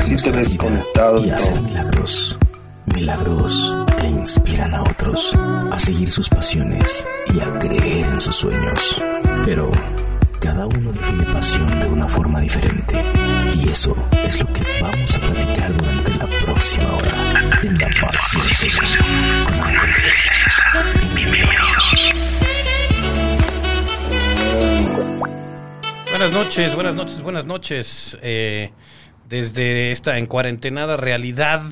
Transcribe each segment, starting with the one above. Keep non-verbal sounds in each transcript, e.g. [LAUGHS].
sentirse desconectado y hacer milagros. Milagros que inspiran a otros a seguir sus pasiones y a creer en sus sueños. Pero cada uno define pasión de una forma diferente. Y eso es lo que vamos a platicar durante la próxima hora en La Pasión con Ángel Bienvenidos. Buenas noches, buenas noches, buenas noches. Eh, desde esta en cuarentenada realidad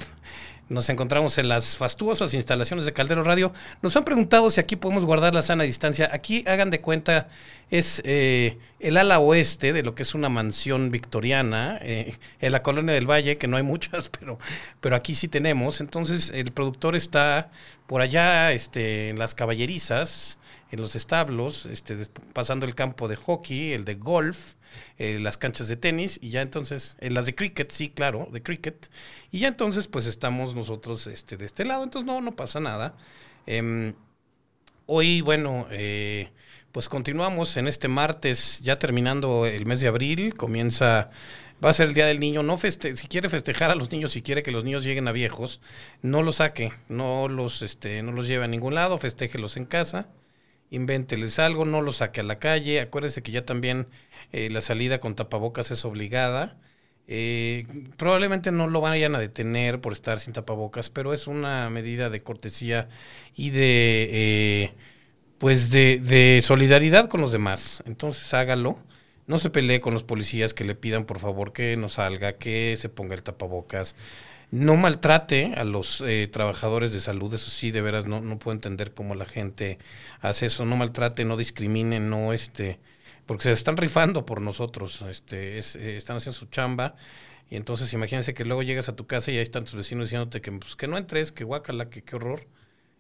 nos encontramos en las fastuosas instalaciones de Caldero Radio. Nos han preguntado si aquí podemos guardar la sana distancia. Aquí, hagan de cuenta, es eh, el ala oeste de lo que es una mansión victoriana eh, en la colonia del Valle, que no hay muchas, [LAUGHS] pero, pero aquí sí tenemos. Entonces, el productor está por allá este, en las caballerizas, en los establos, este, pasando el campo de hockey, el de golf, eh, las canchas de tenis y ya entonces, en las de cricket, sí, claro, de cricket. Y ya entonces pues estamos nosotros este, de este lado, entonces no, no pasa nada. Em, hoy, bueno, eh, pues continuamos en este martes, ya terminando el mes de abril, comienza... Va a ser el Día del Niño. No feste si quiere festejar a los niños, si quiere que los niños lleguen a viejos, no los saque, no los, este, no los lleve a ningún lado, festéjelos en casa invénteles algo, no lo saque a la calle. Acuérdese que ya también eh, la salida con tapabocas es obligada. Eh, probablemente no lo vayan a detener por estar sin tapabocas, pero es una medida de cortesía y de eh, pues de, de solidaridad con los demás. Entonces hágalo. No se pelee con los policías que le pidan por favor que no salga, que se ponga el tapabocas. No maltrate a los eh, trabajadores de salud, eso sí, de veras no, no puedo entender cómo la gente hace eso. No maltrate, no discrimine, no este, porque se están rifando por nosotros, este, es, eh, están haciendo su chamba. Y entonces imagínense que luego llegas a tu casa y ahí están tus vecinos diciéndote que, pues, que no entres, que guácala, que qué horror.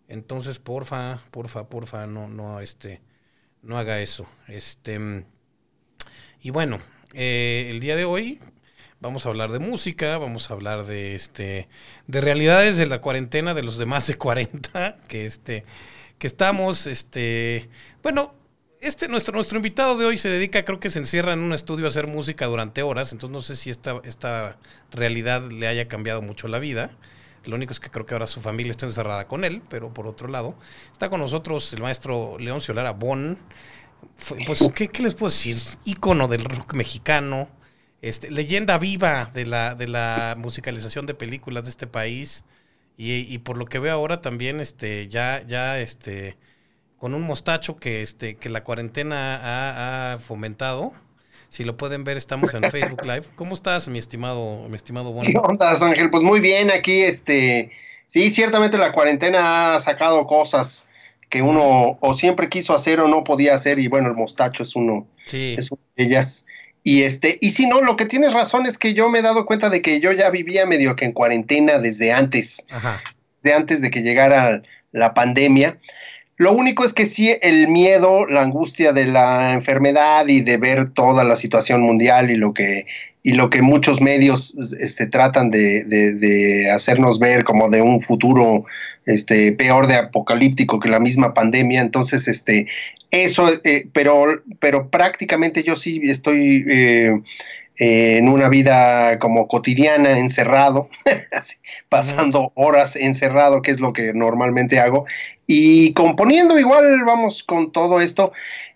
Entonces, porfa, porfa, porfa, no, no, este, no haga eso. Este, y bueno, eh, el día de hoy vamos a hablar de música, vamos a hablar de este, de realidades de la cuarentena de los demás de 40, que este, que estamos, este, bueno, este, nuestro, nuestro invitado de hoy se dedica, creo que se encierra en un estudio a hacer música durante horas, entonces no sé si esta, esta realidad le haya cambiado mucho la vida. Lo único es que creo que ahora su familia está encerrada con él, pero por otro lado, está con nosotros el maestro León Ciolara Bon. Pues, ¿qué, qué les puedo decir? Ícono del rock mexicano, este, leyenda viva de la, de la musicalización de películas de este país. Y, y por lo que veo ahora también, este, ya, ya, este, con un mostacho que, este, que la cuarentena ha, ha fomentado. Si lo pueden ver, estamos en Facebook Live. ¿Cómo estás, mi estimado, mi estimado Bon? ¿Qué onda, Ángel? Pues muy bien, aquí, este, sí, ciertamente la cuarentena ha sacado cosas que uno o siempre quiso hacer o no podía hacer, y bueno, el mostacho es uno, Sí, es una de ellas. Y este, y si no, lo que tienes razón es que yo me he dado cuenta de que yo ya vivía medio que en cuarentena desde antes, ajá. de antes de que llegara la pandemia. Lo único es que sí, el miedo, la angustia de la enfermedad y de ver toda la situación mundial y lo que, y lo que muchos medios este, tratan de, de- de hacernos ver como de un futuro este, peor de apocalíptico que la misma pandemia. Entonces, este, eso, eh, pero, pero prácticamente yo sí estoy eh, eh, en una vida como cotidiana, encerrado, [LAUGHS] pasando horas encerrado, que es lo que normalmente hago, y componiendo igual, vamos con todo esto.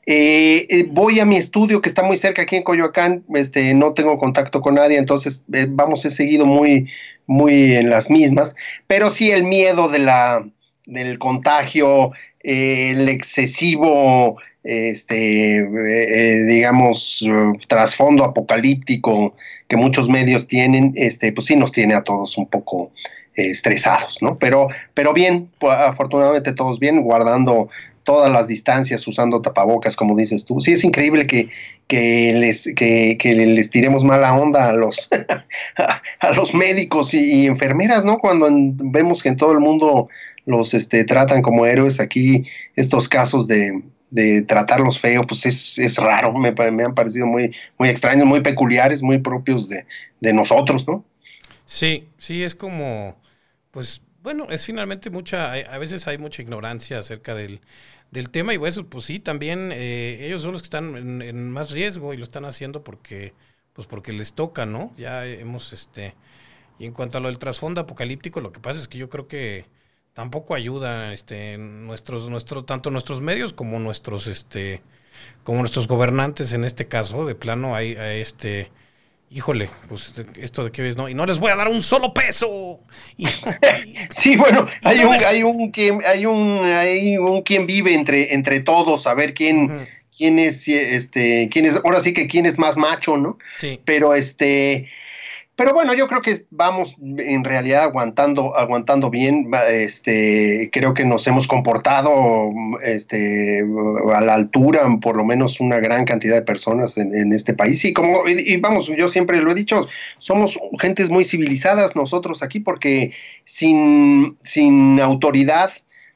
Eh, eh, voy a mi estudio que está muy cerca aquí en Coyoacán, este, no tengo contacto con nadie, entonces eh, vamos, he seguido muy, muy en las mismas, pero sí el miedo de la, del contagio, el excesivo, este, eh, eh, digamos, trasfondo apocalíptico que muchos medios tienen, este, pues sí nos tiene a todos un poco eh, estresados, ¿no? Pero, pero bien, afortunadamente todos bien, guardando todas las distancias, usando tapabocas, como dices tú. Sí, es increíble que, que, les, que, les tiremos mala onda a los, [LAUGHS] a, los médicos y, enfermeras, ¿no? Cuando vemos que en todo el mundo los este, tratan como héroes, aquí estos casos de, de tratarlos feo, pues es, es raro, me, me han parecido muy, muy extraños, muy peculiares, muy propios de, de nosotros, ¿no? Sí, sí, es como, pues, bueno, es finalmente mucha, a veces hay mucha ignorancia acerca del, del tema y eso, pues sí, también eh, ellos son los que están en, en más riesgo y lo están haciendo porque, pues porque les toca, ¿no? Ya hemos, este, y en cuanto a lo del trasfondo apocalíptico, lo que pasa es que yo creo que tampoco ayuda, este, nuestros, nuestro, tanto nuestros medios como nuestros, este, como nuestros gobernantes en este caso, de plano hay, hay este, híjole, pues esto de qué ves, ¿no? Y no les voy a dar un solo peso. [LAUGHS] sí, bueno, hay un, hay un quien, hay un, hay un quien vive entre, entre todos, a ver quién, quién es, este, quién es, ahora sí que quién es más macho, ¿no? Sí. Pero este, pero bueno, yo creo que vamos en realidad aguantando, aguantando bien. Este, creo que nos hemos comportado este, a la altura, por lo menos una gran cantidad de personas en, este país. Y como, y, vamos, yo siempre lo he dicho, somos gentes muy civilizadas nosotros aquí, porque sin, sin autoridad,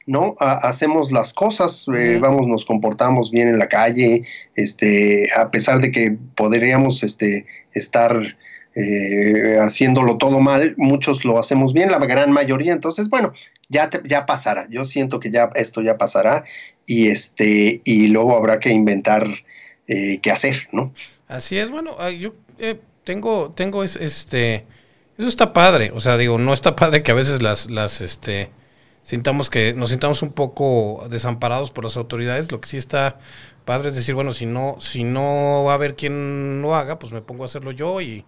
¿no? hacemos las cosas, eh, vamos, nos comportamos bien en la calle, este, a pesar de que podríamos este, estar eh, haciéndolo todo mal, muchos lo hacemos bien, la gran mayoría, entonces, bueno, ya, ya pasará, yo siento que ya esto ya pasará y, este, y luego habrá que inventar eh, qué hacer, ¿no? Así es, bueno, ah, yo eh, tengo, tengo este, eso está padre, o sea, digo, no está padre que a veces las, las, este, sintamos que nos sintamos un poco desamparados por las autoridades, lo que sí está padre es decir, bueno, si no, si no va a haber quien lo haga, pues me pongo a hacerlo yo y,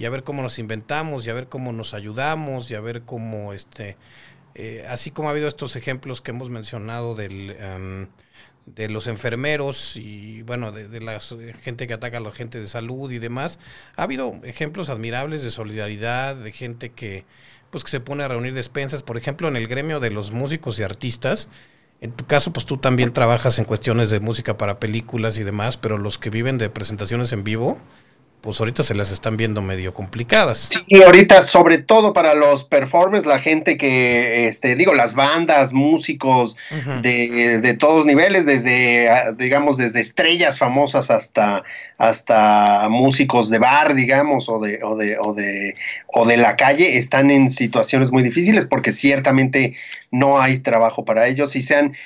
y a ver cómo nos inventamos y a ver cómo nos ayudamos y a ver cómo, este, eh, así como ha habido estos ejemplos que hemos mencionado del, em, de los enfermeros y bueno, de, la gente que ataca a la gente de salud y demás, ha habido ejemplos admirables de solidaridad, de gente que pues que se pone a reunir despensas, por ejemplo, en el gremio de los músicos y artistas, en tu caso, pues tú también trabajas en cuestiones de música para películas y demás, pero los que viven de presentaciones en vivo, pues ahorita se las están viendo medio complicadas. Sí, ahorita sobre todo para los performers, la gente que, este, digo, las bandas, músicos de, de, todos niveles, desde, ah, digamos, desde estrellas famosas hasta, hasta músicos de bar, digamos, o de, o de, o de, o de la calle, están en situaciones muy difíciles porque ciertamente no hay trabajo para ellos y se han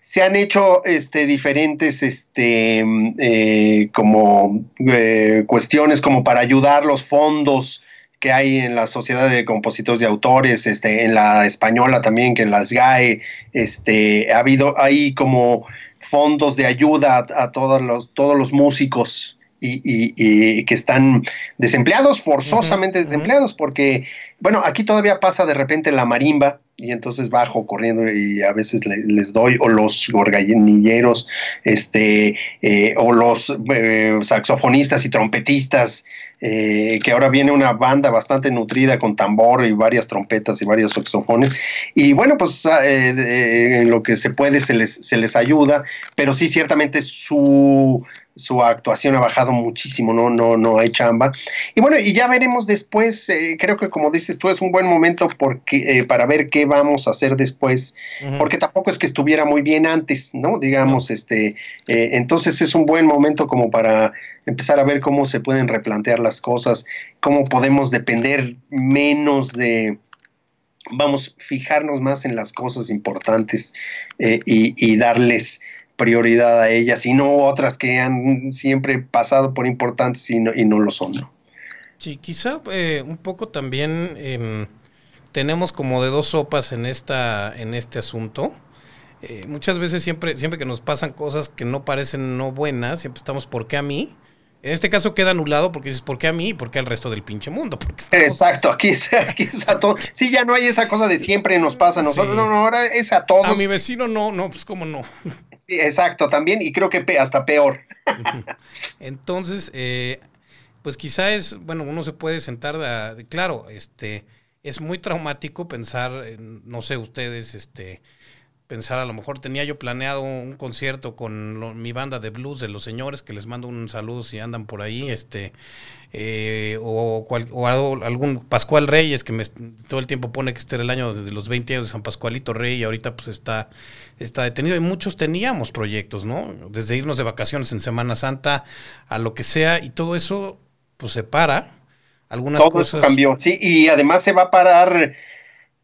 se han hecho este, diferentes este, eh, como eh, cuestiones como para ayudar los fondos que hay en la Sociedad de Compositores y Autores, este, en la española también, que en las GAE, este, ha habido ahí como fondos de ayuda a, todos, los, todos los músicos y, que están desempleados, forzosamente desempleados, porque, bueno, aquí todavía pasa de repente la marimba, y entonces bajo corriendo y a veces les doy, o los gorganilleros, este, eh, o los eh, saxofonistas y trompetistas, eh, que ahora viene una banda bastante nutrida con tambor y varias trompetas y varios saxofones. Y bueno, pues ah, en lo que se puede se les, se les ayuda, pero sí, ciertamente su su actuación ha bajado muchísimo, no, no, no hay chamba. Y bueno, y ya veremos después, eh, creo que como dices tú, es un buen momento porque, eh, para ver qué vamos a hacer después, porque tampoco es que estuviera muy bien antes, ¿no? Digamos, este, eh, entonces es un buen momento como para empezar a ver cómo se pueden replantear las cosas, cómo podemos depender menos de vamos, fijarnos más en las cosas importantes y, y darles prioridad a ellas y no otras que han siempre pasado por importantes y no, y no lo son. ¿no? Sí, quizá eh, un poco también em, tenemos como de dos sopas en, esta, en este asunto. Eh, muchas veces siempre, siempre que nos pasan cosas que no parecen no buenas, siempre estamos, ¿por qué a mí? En este caso queda anulado porque dices, ¿por qué a mí por qué al resto del pinche mundo? Exacto, aquí es, aquí es a todos. Sí, ya no hay esa cosa de siempre nos pasa a nosotros, no, no, ahora es a todos. A mi vecino no, no, pues cómo no. Sí, exacto, también, y creo que hasta peor. [LAUGHS] Entonces, eh, pues quizá es, bueno, uno se puede sentar, de, claro, este, es muy traumático pensar, no sé, ustedes, este, pensar, a lo mejor tenía yo planeado un concierto con mi banda de blues de los señores, que les mando un saludo si andan por ahí, este, eh, o, algún Pascual Reyes, que me, todo el tiempo pone que este era el año de los 20 años de San Pascualito Rey, y ahorita pues está, está detenido, y muchos teníamos proyectos, ¿no? Desde irnos de vacaciones en Semana Santa a lo que sea, y todo eso pues se para. Algunas todo cosas... cambió, sí, y además se va a parar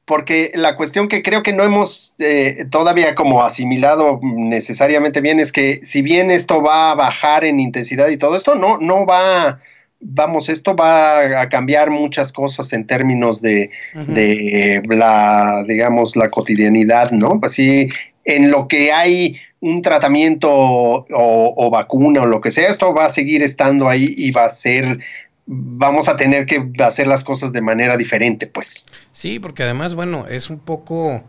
porque la cuestión que creo que no hemos eh, todavía como asimilado necesariamente bien es que si bien esto va a bajar en intensidad y todo esto, no, no va, vamos, esto va a cambiar muchas cosas en términos de, de la, digamos, la cotidianidad, ¿no? Así, en lo que hay un tratamiento o, vacuna o lo que sea, esto va a seguir estando ahí y va a ser, vamos a tener que hacer las cosas de manera diferente, pues. Sí, porque además, bueno, es un poco,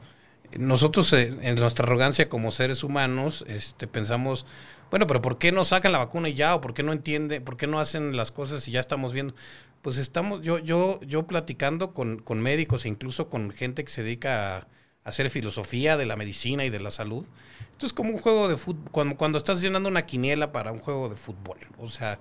nosotros eh, en nuestra arrogancia como seres humanos, este, pensamos, bueno, pero ¿por qué no sacan la vacuna y ya? ¿O por qué no entiende? ¿Por qué no hacen las cosas y ya estamos viendo? Pues estamos, yo, yo, yo platicando con, con médicos e incluso con gente que se dedica a hacer filosofía de la medicina y de la salud. Esto es como un juego de fútbol, cuando, cuando estás llenando una quiniela para un juego de fútbol. O sea,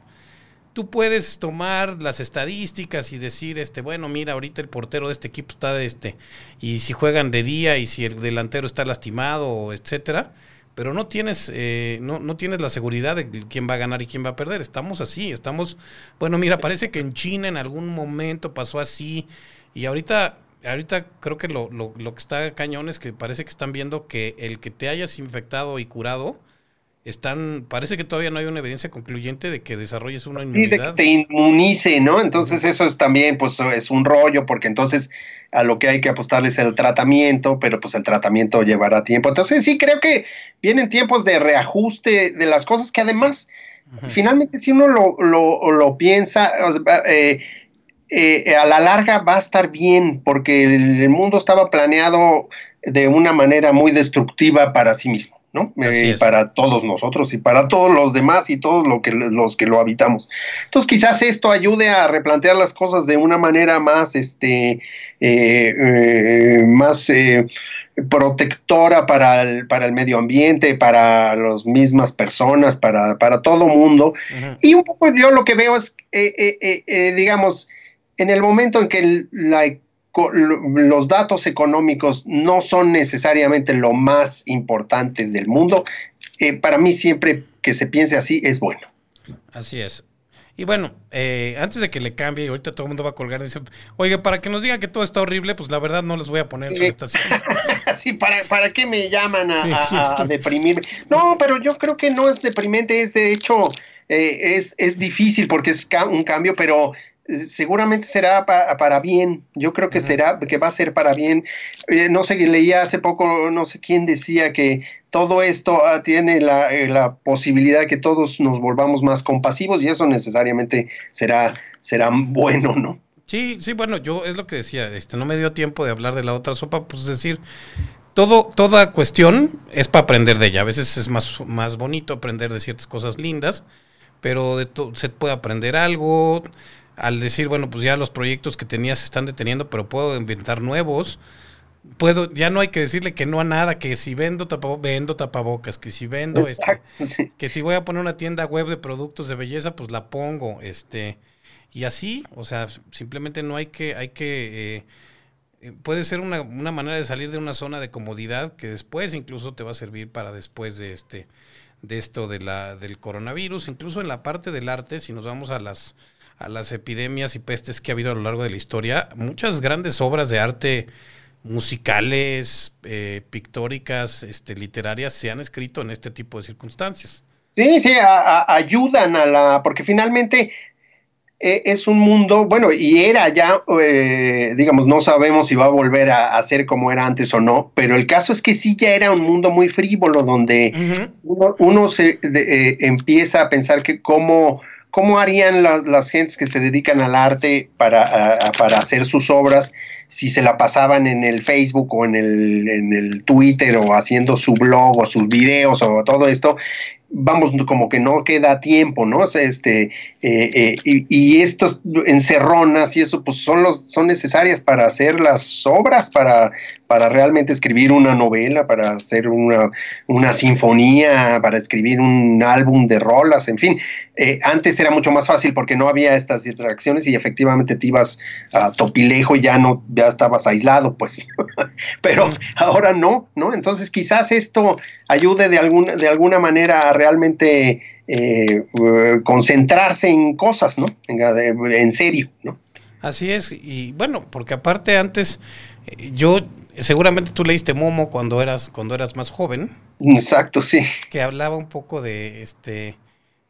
tú puedes tomar las estadísticas y decir, este, bueno, mira, ahorita el portero de este equipo está de este, y si juegan de día y si el delantero está lastimado, etcétera, pero no tienes, eh, no, no tienes la seguridad de quién va a ganar y quién va a perder. Estamos así, estamos, bueno, mira, parece que en China en algún momento pasó así, y ahorita ahorita creo que lo, lo, lo, que está cañón es que parece que están viendo que el que te hayas infectado y curado, están, parece que todavía no hay una evidencia concluyente de que desarrolles una inmunidad. de que te inmunice, ¿no? Entonces eso es también, pues es un rollo, porque entonces a lo que hay que apostarles es el tratamiento, pero pues el tratamiento llevará tiempo. Entonces sí creo que vienen tiempos de reajuste de las cosas que además, finalmente si uno lo, lo, lo piensa, eh, eh, a la larga va a estar bien, porque el, mundo estaba planeado de una manera muy destructiva para sí mismo, ¿no? Eh, para todos nosotros y para todos los demás y todos lo que, los que lo habitamos. Entonces quizás esto ayude a replantear las cosas de una manera más, este, eh, más protectora para el, para el medio ambiente, para las mismas personas, para, para todo mundo. Y un poco yo lo que veo es, digamos, en el momento en que los datos económicos no son necesariamente lo más importante del mundo, eh, para mí siempre que se piense así es bueno. Así es. Y bueno, eh, antes de que le cambie, y ahorita todo el mundo va a colgar, dice, oye, para que nos diga que todo está horrible, pues la verdad no les voy a poner su estación. [LAUGHS] sí, ¿para, ¿para qué me llaman a, deprimir? No, pero yo creo que no es deprimente, es de hecho, eh, es, es difícil porque es un cambio, pero seguramente será para bien. Yo creo que será, que va a ser para bien. Eh, no sé, leía hace poco, no sé quién decía que todo esto ah, tiene la, eh, la, posibilidad que todos nos volvamos más compasivos y eso necesariamente será, será bueno, ¿no? Sí, sí, bueno, yo es lo que decía, este, no me dio tiempo de hablar de la otra sopa, pues decir, todo, toda cuestión es para aprender de ella. A veces es más, más bonito aprender de ciertas cosas lindas, pero de se puede aprender algo al decir, bueno, pues ya los proyectos que tenía se están deteniendo, pero puedo inventar nuevos. Puedo, ya no hay que decirle que no a nada, que si vendo tapabocas, vendo tapabocas, que si vendo este, que si voy a poner una tienda web de productos de belleza, pues la pongo, este, y así, o sea, simplemente no hay que, hay que, eh, puede ser una, una manera de salir de una zona de comodidad que después incluso te va a servir para después de este, de esto de la, del coronavirus, incluso en la parte del arte, si nos vamos a las a las epidemias y pestes que ha habido a lo largo de la historia, muchas grandes obras de arte musicales, eh, pictóricas, este, literarias, se han escrito en este tipo de circunstancias. Sí, sí, ayudan a la, porque finalmente eh, es un mundo, bueno, y era ya, eh, digamos, no sabemos si va a volver a, ser como era antes o no, pero el caso es que sí ya era un mundo muy frívolo, donde uno, se empieza a pensar que cómo ¿Cómo harían las gentes que se dedican al arte para, para, hacer sus obras si se la pasaban en el Facebook o en el, en el Twitter o haciendo su blog o sus videos o todo esto? vamos, como que no queda tiempo, ¿no? este, eh, eh, y, y, estos encerronas y eso, pues son, los, son necesarias para hacer las obras, para, para realmente escribir una novela, para hacer una, una sinfonía, para escribir un álbum de rolas, en fin. Eh, antes era mucho más fácil porque no había estas distracciones y efectivamente te ibas a Topilejo y ya no, ya estabas aislado, pues. [LAUGHS] Pero ahora no, ¿no? Entonces quizás esto ayude de, alguna de alguna manera a realmente eh, concentrarse en cosas, ¿no? En, serio, ¿no? Así es, y bueno, porque aparte antes eh, yo seguramente tú leíste Momo cuando eras cuando eras más joven. Exacto, sí. Que hablaba un poco de este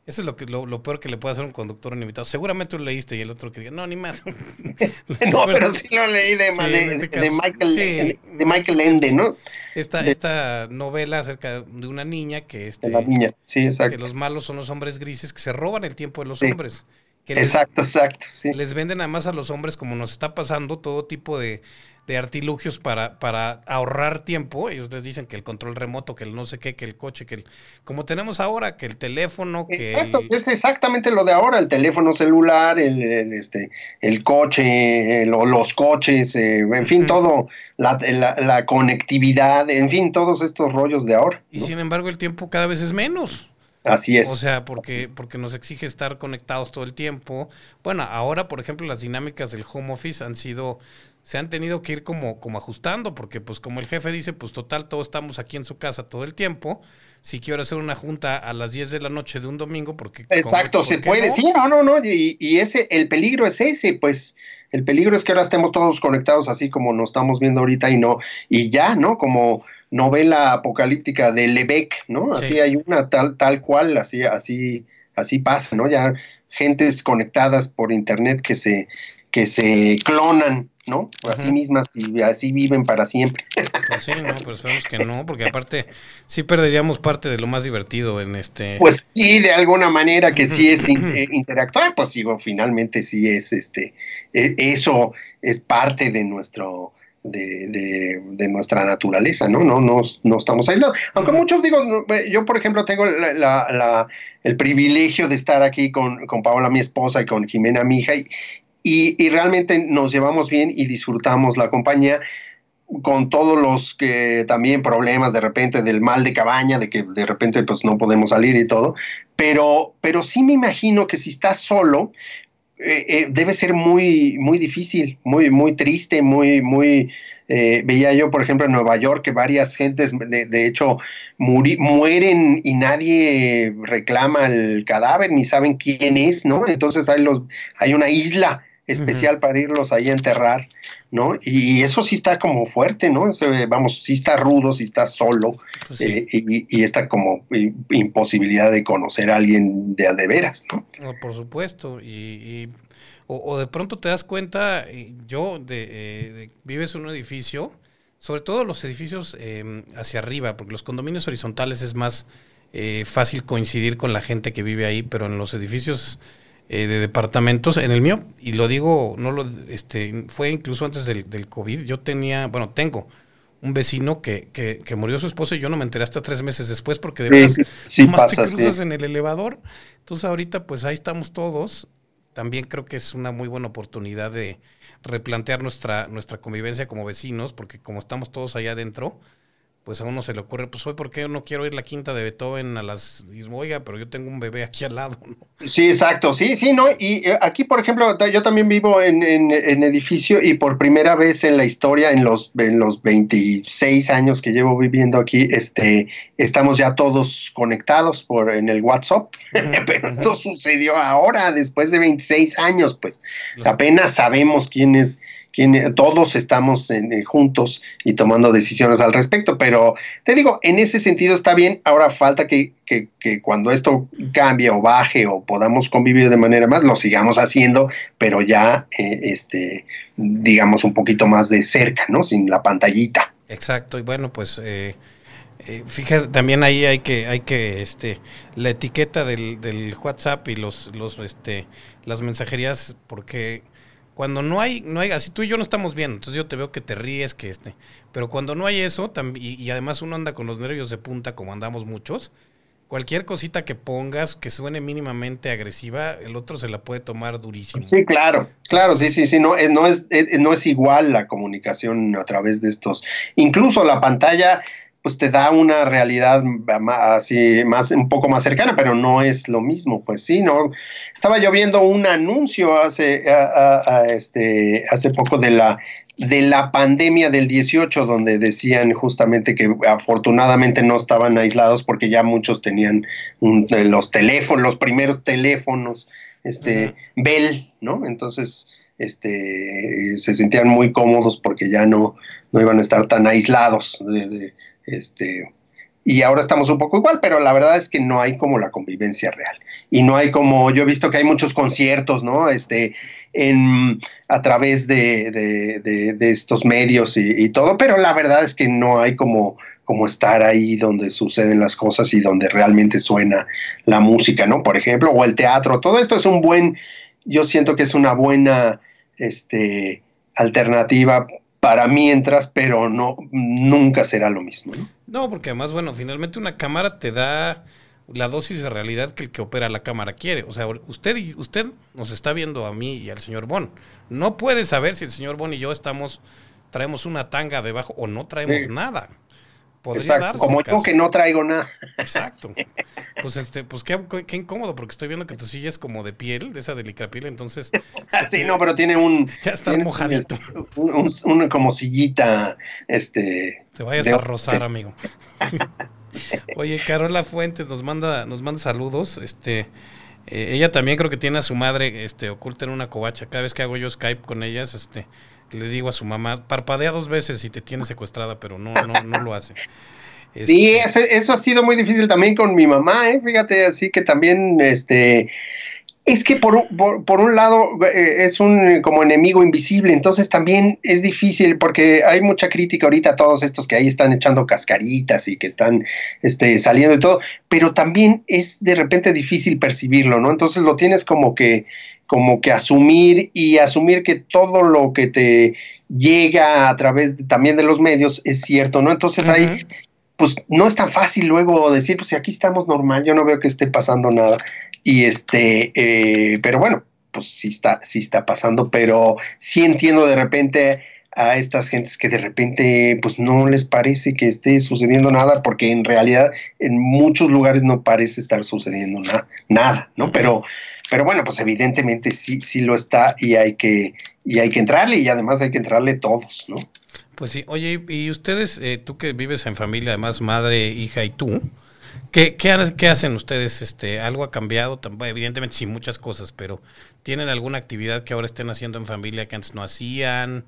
Eso es lo, que, lo, peor que le puede hacer un conductor un invitado. Seguramente lo leíste y el otro que diga, no, ni más. [LAUGHS] no, pero sí lo leí de, este de, Michael, de, Michael Ende, ¿no? Esta, esta novela acerca de una niña que, este, la niña. Sí, exacto. que los malos son los hombres grises que se roban el tiempo de los hombres. exacto, exacto. Sí. Les venden a más a los hombres, como nos está pasando, todo tipo de de artilugios para, para ahorrar tiempo. Ellos les dicen que el control remoto, que el no sé qué, que el coche, que el... Como tenemos ahora, que el teléfono, que... Exacto, es exactamente lo de ahora, el teléfono celular, el, este, el coche, los coches, eh, en fin, todo, la, la, conectividad, en fin, todos estos rollos de ahora. Y sin embargo el tiempo cada vez es menos. Así es. O sea, porque, porque nos exige estar conectados todo el tiempo. Bueno, ahora, por ejemplo, las dinámicas del home office han sido se han tenido que ir como, como ajustando, porque pues como el jefe dice, pues total, todos estamos aquí en su casa todo el tiempo. Si quiero hacer una junta a las 10 de la noche de un domingo, porque... Exacto, se puede, sí, no, no, no, y, y, ese, el peligro es ese, pues el peligro es que ahora estemos todos conectados así como nos estamos viendo ahorita y no, y ya, ¿no? Como novela apocalíptica de Lebec, ¿no? Así hay una tal, tal cual, así, así, así pasa, ¿no? Ya gentes conectadas por internet que se, que se clonan ¿no? Así mismas y así viven para siempre. Pues sí, no, pero esperemos que no, porque aparte sí perderíamos parte de lo más divertido en este. Pues sí, de alguna manera que sí es eh, interactuar, pues digo, finalmente sí es este, e, eso es parte de nuestro, de, de, nuestra naturaleza, ¿no? No, no, no estamos aislados. Aunque muchos digo, eh, yo por ejemplo tengo la, la, el privilegio de estar aquí con, con Paola, mi esposa, y con Jimena, mi hija, y, y, realmente nos llevamos bien y disfrutamos la compañía con todos los que también problemas de repente del mal de cabaña, de que de repente pues no podemos salir y todo, pero, pero sí me imagino que si estás solo, eh, eh, debe ser muy, muy difícil, muy, muy triste, muy, muy... Eh, veía yo, por ejemplo, en Nueva York que varias gentes, de, de hecho, mueren y nadie reclama el cadáver, ni saben quién es, ¿no? Entonces hay, los, hay una isla especial para irlos ahí a enterrar, ¿no? Y eso sí está como fuerte, ¿no? Vamos, sí está rudo, sí está solo, pues eh, y, y, esta como imposibilidad de conocer a alguien de de veras, ¿no? por supuesto, y, o, de pronto te das cuenta, yo, de, eh, vives en un edificio, sobre todo los edificios em, hacia arriba, porque los condominios horizontales es más eh, fácil coincidir con la gente que vive ahí, pero en los edificios eh, de departamentos. En el mío, y lo digo, no lo, este, fue incluso antes del, del COVID, yo tenía, bueno, tengo un vecino que, que, que, murió su esposa y yo no me enteré hasta tres meses después porque de verdad sí, más te cruzas en el elevador. Entonces ahorita pues ahí estamos todos. También creo que es una muy buena oportunidad de replantear nuestra, nuestra convivencia como vecinos, porque como estamos todos allá adentro, pues a uno se le ocurre, pues hoy, ¿por qué no quiero ir la quinta de Beethoven a las... Oiga, pero yo tengo un bebé aquí al lado, ¿no? Sí, exacto, sí, sí, ¿no? Y eh, aquí, por ejemplo, yo también vivo en, en, edificio y por primera vez en la historia, en los, en los 26 años que llevo viviendo aquí, este, estamos ya todos conectados por, en el WhatsApp, [LAUGHS] pero esto sucedió ahora, después de 26 años, pues apenas sabemos quién es todos estamos eh, juntos y tomando decisiones al respecto, pero te digo, en ese sentido está bien, ahora falta que, cuando esto cambie o baje o podamos convivir de manera más, lo sigamos haciendo, pero ya, eh, este, digamos, un poquito más de cerca, ¿no? Sin la pantallita. Exacto, y bueno, pues... Eh, fíjate, también ahí hay que, hay que, este, la etiqueta del, del WhatsApp y los, los, este, las mensajerías, porque cuando no hay, no hay, así tú y yo no estamos viendo, entonces yo te veo que te ríes, que este, pero cuando no hay eso, y, y, además uno anda con los nervios de punta como andamos muchos, cualquier cosita que pongas que suene mínimamente agresiva, el otro se la puede tomar durísimo. Sí, claro, claro, sí, sí, sí, no, eh, no, es, eh, no es igual la comunicación a través de estos, incluso la pantalla pues te da una realidad así más un poco más cercana, pero no es lo mismo, pues sí, no. Estaba yo viendo un anuncio hace este hace poco de la de la pandemia del 18 donde decían justamente que afortunadamente no estaban aislados porque ya muchos tenían los teléfonos, los primeros teléfonos este Bell, ¿no? Entonces este se sentían muy cómodos porque ya no no iban a estar tan aislados de, este, y ahora estamos un poco igual, pero la verdad es que no hay como la convivencia real. Y no hay como, yo he visto que hay muchos conciertos, ¿no? Este, en, a través de, de, estos medios y, todo, pero la verdad es que no hay como, como estar ahí donde suceden las cosas y donde realmente suena la música, ¿no? Por ejemplo, o el teatro, todo esto es un buen, yo siento que es una buena este, alternativa para mientras, pero no, nunca será lo mismo, ¿no? No, porque además, bueno, finalmente una cámara te da la dosis de realidad que el que opera la cámara quiere. O sea, usted, usted nos está viendo a mí y al señor Bon. No puede saber si el señor Bon y yo estamos, traemos una tanga debajo o no traemos nada. Podría Como yo que no traigo nada. Exacto. Pues este, pues qué, incómodo, porque estoy viendo que tu silla es como de piel, de esa piel, entonces. [LAUGHS] sí, no, pero tiene un. [LAUGHS] Ya está mojadito. Un, como sillita, este. Te vayas a rozar, amigo. [LAUGHS] Oye, Carola Fuentes nos manda, nos manda saludos. Este, eh, ella también creo que tiene a su madre, este, oculta en una covacha. Cada vez que hago yo Skype con ellas, este, le digo a su mamá, parpadea dos veces y te tiene secuestrada, pero no, no, no lo hace. [LAUGHS] Sí, este eso ha sido muy difícil también con mi mamá, ¿eh? fíjate, así que también, este, es que por, por, un lado eh, es un como enemigo invisible, entonces también es difícil porque hay mucha crítica ahorita a todos estos que ahí están echando cascaritas y que están este, saliendo y todo, pero también es de repente difícil percibirlo, ¿no? Entonces lo tienes como que como que asumir y asumir que todo lo que te llega a través también de los medios es cierto, ¿no? Entonces ahí pues no es tan fácil luego decir, pues si aquí estamos normal, yo no veo que esté pasando nada. Y este, eh, pero bueno, pues sí está, sí está pasando, pero sí entiendo de repente a estas gentes que de repente pues no les parece que esté sucediendo nada porque en realidad en muchos lugares no parece estar sucediendo nada, ¿no? Pero, pero bueno, pues evidentemente sí, sí lo está y hay que, y hay que entrarle y además hay que entrarle todos, ¿no? Pues sí, oye, y ustedes, eh, tú que vives en familia, además madre, hija y tú, ¿Qué, qué, hacen ustedes? Este, ¿Algo ha cambiado? Evidentemente sí, muchas cosas, pero ¿tienen alguna actividad que ahora estén haciendo en familia que antes no hacían?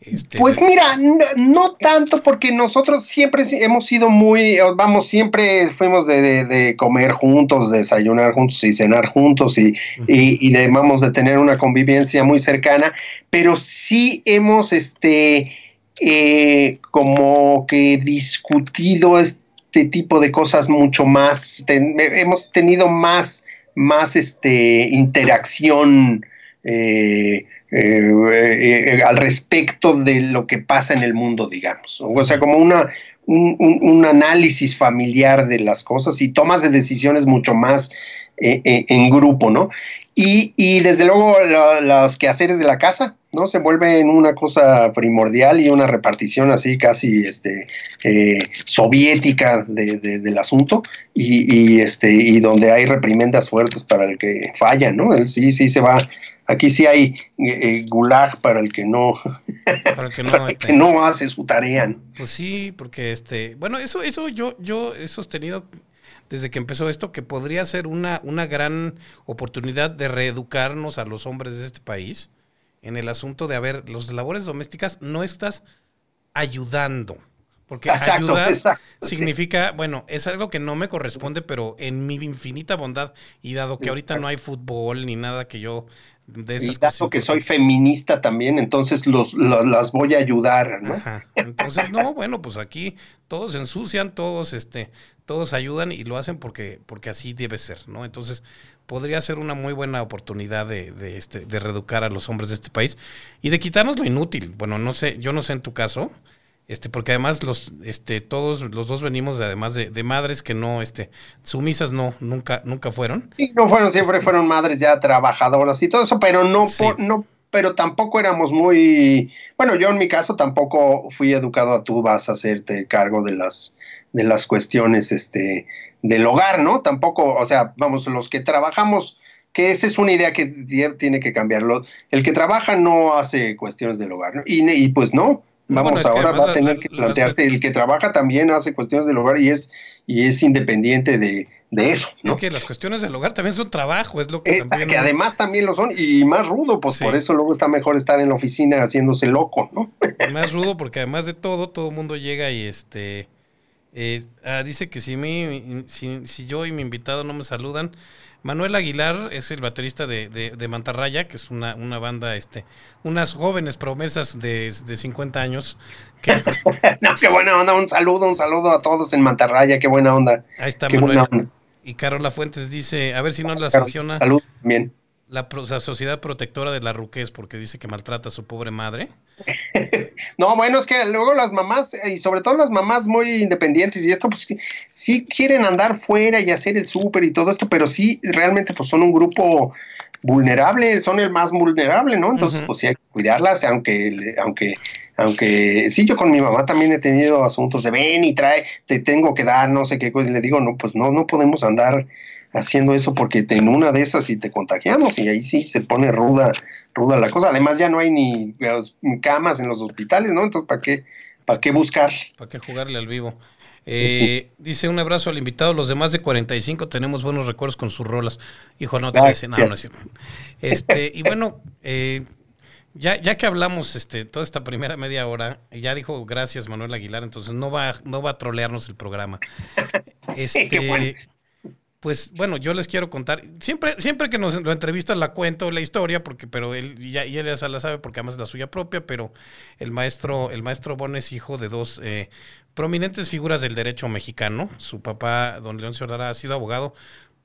Este, pues mira, no, tanto porque nosotros siempre hemos sido muy, vamos, siempre fuimos de, comer juntos, desayunar juntos y cenar juntos y, y, vamos de tener una convivencia muy cercana, pero sí hemos, este, eh, como que discutido este este tipo de cosas mucho más, hemos tenido más, más este, interacción eh, eh, eh, al respecto de lo que pasa en el mundo, digamos. O sea, como una, un, análisis familiar de las cosas y tomas de decisiones mucho más en grupo, ¿no? Y, y desde luego los quehaceres de la casa, ¿no? Se vuelve en una cosa primordial y una repartición así casi este, eh, soviética del asunto y, este, y donde hay reprimendas fuertes para el que falla, ¿no? El, sí, sí se va. Aquí sí hay eh, eh, gulag para el que no, para el que [LAUGHS] no, no hace su tarea. Pues sí, porque este, bueno, eso, eso yo, yo he sostenido desde que empezó esto que podría ser una, una gran oportunidad de reeducarnos a los hombres de este país en el asunto de, a ver, los labores domésticas no estás ayudando. Porque ayudar significa, bueno, es algo que no me corresponde, pero en mi infinita bondad, y dado que ahorita no hay fútbol ni nada que yo de esas y dado que soy feminista también, entonces los, las voy a ayudar, ¿no? Entonces, no, bueno, pues aquí todos ensucian, todos, este, todos ayudan y lo hacen porque, porque así debe ser, ¿no? Entonces, podría ser una muy buena oportunidad de, de, este, de reeducar a los hombres de este país y de quitarnos lo inútil. Bueno, no sé, yo no sé en tu caso, este, porque además los, este, todos los dos venimos de, además de, de, madres que no, este, sumisas no, nunca, nunca fueron. Sí, no fueron, siempre fueron madres ya trabajadoras y todo eso, pero no, no, pero tampoco éramos muy, bueno, yo en mi caso tampoco fui educado a tú vas a hacerte cargo de las, de las cuestiones, este, del hogar, ¿no? Tampoco, o sea, vamos, los que trabajamos, que esa es una idea que tiene que cambiarlo. El que trabaja no hace cuestiones del hogar, ¿no? y, pues no, vamos, ahora va a tener que plantearse, el que trabaja también hace cuestiones del hogar y es, y es independiente de, eso. ¿no? Es que las cuestiones del hogar también son trabajo, es lo que eh, también... Que además también lo son, y más rudo, pues por eso luego está mejor estar en la oficina haciéndose loco, ¿no? más rudo porque además de todo, todo el mundo llega y este Eh, ah, dice que si, mi, si, si, yo y mi invitado no me saludan, Manuel Aguilar es el baterista de, de, Mantarraya, que es una, una, banda, este, unas jóvenes promesas de, de 50 años. Que... [LAUGHS] no, qué buena onda, un saludo, un saludo a todos en Mantarraya, qué buena onda. Ahí está Manuel. Y Carola Fuentes dice, a ver si no la sanciona. Salud, bien. La, Sociedad Protectora de la Ruquez, porque dice que maltrata a su pobre madre. No, bueno, es que luego las mamás, y sobre todo las mamás muy independientes y esto, pues sí quieren andar fuera y hacer el súper y todo esto, pero sí realmente pues son un grupo vulnerable, son el más vulnerable, ¿no? Entonces, pues sí hay que cuidarlas, aunque, aunque, aunque, sí, yo con mi mamá también he tenido asuntos de ven y trae, te tengo que dar, no sé qué cosa, y le digo, no, pues no, no podemos andar haciendo eso porque en una de esas y te contagiamos y ahí sí se pone ruda, ruda la cosa. Además ya no hay ni camas en los hospitales, ¿no? Entonces, ¿para qué, para qué buscar? ¿Para qué jugarle al vivo? Eh, dice un abrazo al invitado. Los demás de 45 tenemos buenos recuerdos con sus rolas. Hijo, no te dice nada. No, Este, y bueno, eh, ya, ya que hablamos este, toda esta primera media hora, ya dijo gracias Manuel Aguilar, entonces no va, no va a trolearnos el programa. [LAUGHS] Este, pues bueno, yo les quiero contar. Siempre, siempre que nos lo entrevistan la cuento la historia, porque, pero él ya, y él ya la sabe porque además es la suya propia, pero el maestro, el maestro Bon es hijo de dos eh, prominentes figuras del derecho mexicano. Su papá, don León Ciordara, ha sido abogado,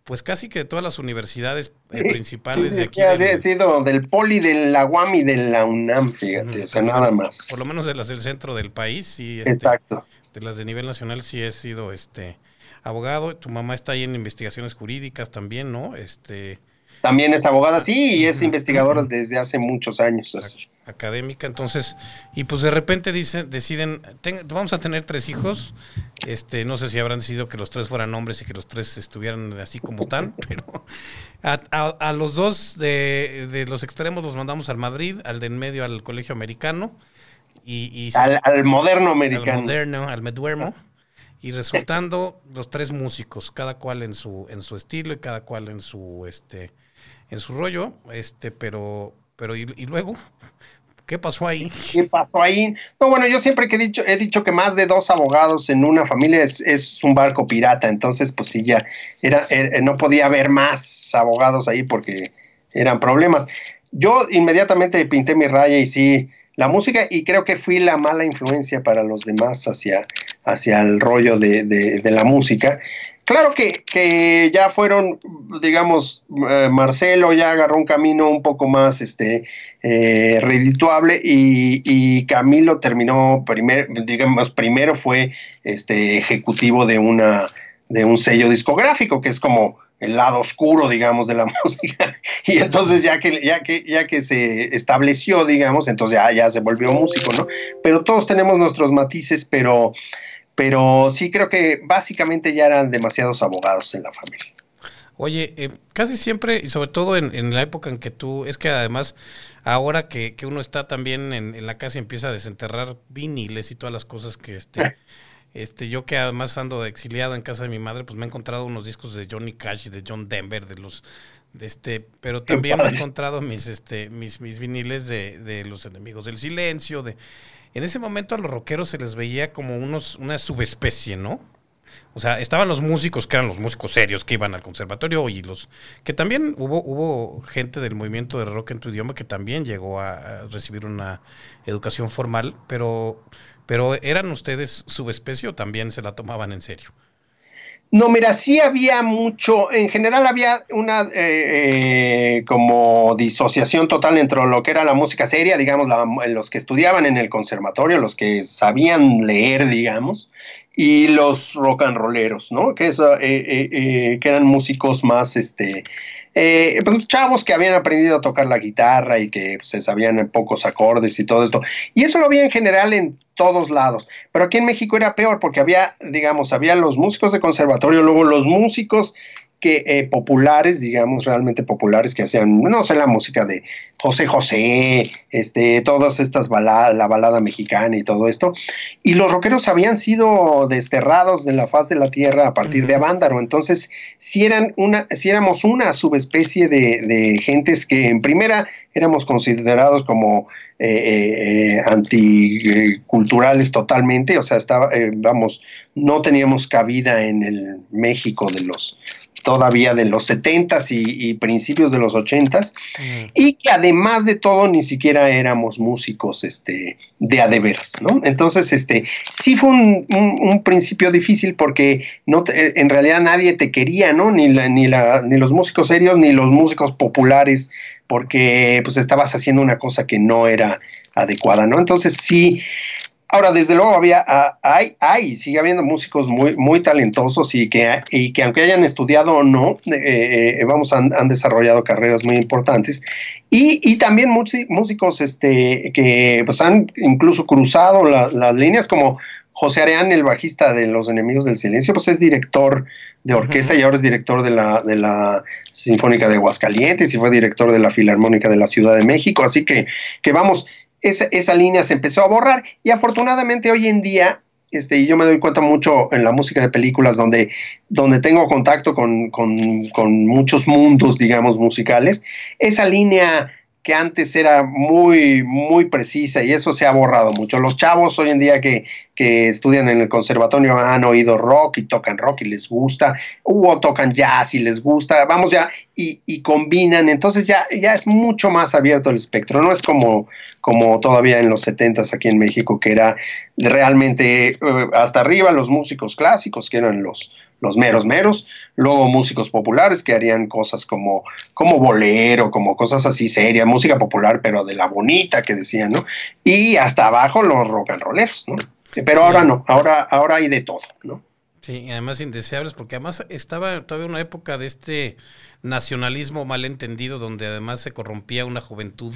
pues casi que de todas las universidades eh, principales de aquí. Ha sido del Poli, de la UAM y de la UNAM, fíjate, o sea, nada más. Por lo menos de las del centro del país, sí. Este, Exacto. De las de nivel nacional sí he sido, este abogado, tu mamá está ahí en investigaciones jurídicas también, ¿no? Este también es abogada, sí, y es investigadora desde hace muchos años. Académica, entonces, y pues de repente dicen, deciden, vamos a tener tres hijos, este, no sé si habrán decidido que los tres fueran hombres y que los tres estuvieran así como están, [LAUGHS] pero a, los dos de, de, los extremos los mandamos al Madrid, al de en medio al colegio americano, y, al, moderno americano. Al moderno, al Meduermo y resultando los tres músicos, cada cual en su en su estilo y cada cual en su este en su rollo, este, pero pero y, luego ¿Qué pasó ahí? ¿Qué pasó ahí? No, bueno, yo siempre que he dicho, he dicho que más de dos abogados en una familia es, un barco pirata, entonces pues sí, ya era, era, no podía haber más abogados ahí porque eran problemas. Yo inmediatamente pinté mi raya y sí, la música y creo que fui la mala influencia para los demás hacia, hacia el rollo de, de, la música. Claro que, que, ya fueron, digamos, eh, Marcelo ya agarró un camino un poco más este, eh, redituable y, y, Camilo terminó, primer, digamos, primero fue este, ejecutivo de, una, de un sello discográfico, que es como el lado oscuro, digamos, de la [LAUGHS] música. Y entonces ya que, ya que, ya que se estableció, digamos, entonces ya, ya se volvió músico, ¿no? Pero todos tenemos nuestros matices, pero, pero sí creo que básicamente ya eran demasiados abogados en la familia. Oye, eh, casi siempre, y sobre todo en, la época en que tú, es que además, ahora que, que uno está también en, en, la casa y empieza a desenterrar viniles y todas las cosas que este [LAUGHS] Este, yo que además ando exiliado en casa de mi madre, pues me he encontrado unos discos de Johnny Cash y de John Denver, de los, de este, pero también me he encontrado mis, este, mis, mis viniles de, de los enemigos del silencio, de, en ese momento a los rockeros se les veía como unos, una subespecie, ¿no? O sea, estaban los músicos que eran los músicos serios que iban al conservatorio y los que también hubo hubo gente del movimiento de rock en tu idioma que también llegó a recibir una educación formal, pero pero ¿eran ustedes subespecie o también se la tomaban en serio? No, mira, sí había mucho, en general había una eh, eh, como disociación total entre lo que era la música seria, digamos, los que estudiaban en el conservatorio, los que sabían leer, digamos, y los rock and rolleros, ¿no? Que, eso, eh, que eran músicos más, este, eh, pues, chavos que habían aprendido a tocar la guitarra y que se sabían en pocos acordes y todo esto. Y eso lo había en general en todos lados. Pero aquí en México era peor porque había, digamos, había los músicos de conservatorio, luego los músicos que eh, populares, digamos, realmente populares, que hacían, no sé, la música de José José, este, todas estas baladas, la balada mexicana y todo esto. Y los rockeros habían sido desterrados de la faz de la tierra a partir de Avándaro. Entonces, si, eran una, si éramos una subespecie de, de gentes que en primera éramos considerados como eh, anticulturales totalmente, o sea, estaba, vamos, no teníamos cabida en el México de los todavía de los 70s y, principios de los 80s, mm. y que además de todo ni siquiera éramos músicos este, de adeveras, ¿no? Entonces, este, sí fue un, principio difícil porque no en realidad nadie te quería, ¿no? Ni, ni, la, ni los músicos serios ni los músicos populares, porque pues estabas haciendo una cosa que no era adecuada, ¿no? Entonces sí, Ahora, desde luego había, ah, hay, hay, sigue habiendo músicos muy, muy talentosos y que, y que aunque hayan estudiado o no, eh, eh, vamos, han, desarrollado carreras muy importantes. Y, y también músicos este, que pues, han incluso cruzado las líneas, como José Areán, el bajista de Los Enemigos del Silencio, pues es director de orquesta y ahora es director de la, de la Sinfónica de Aguascalientes y fue director de la Filarmónica de la Ciudad de México. Así que, que vamos, esa, línea se empezó a borrar y afortunadamente hoy en día este, y yo me doy cuenta mucho en la música de películas donde, donde tengo contacto con, con, con, muchos mundos, digamos, musicales, esa línea que antes era muy, muy precisa y eso se ha borrado mucho. Los chavos hoy en día que, que estudian en el conservatorio han oído rock y tocan rock y les gusta, o tocan jazz y les gusta, vamos ya, y, y, combinan, entonces ya, ya es mucho más abierto el espectro, no es como, como todavía en los 70 aquí en México, que era realmente eh, hasta arriba los músicos clásicos, que eran los, los meros meros, luego músicos populares que harían cosas como, como bolero, como cosas así serias, música popular, pero de la bonita que decían, ¿no? Y hasta abajo los rock and rolleros, ¿no? Pero ahora no, ahora, ahora hay de todo, ¿no? Sí, y además indeseables, porque además estaba todavía una época de este nacionalismo malentendido, donde además se corrompía una juventud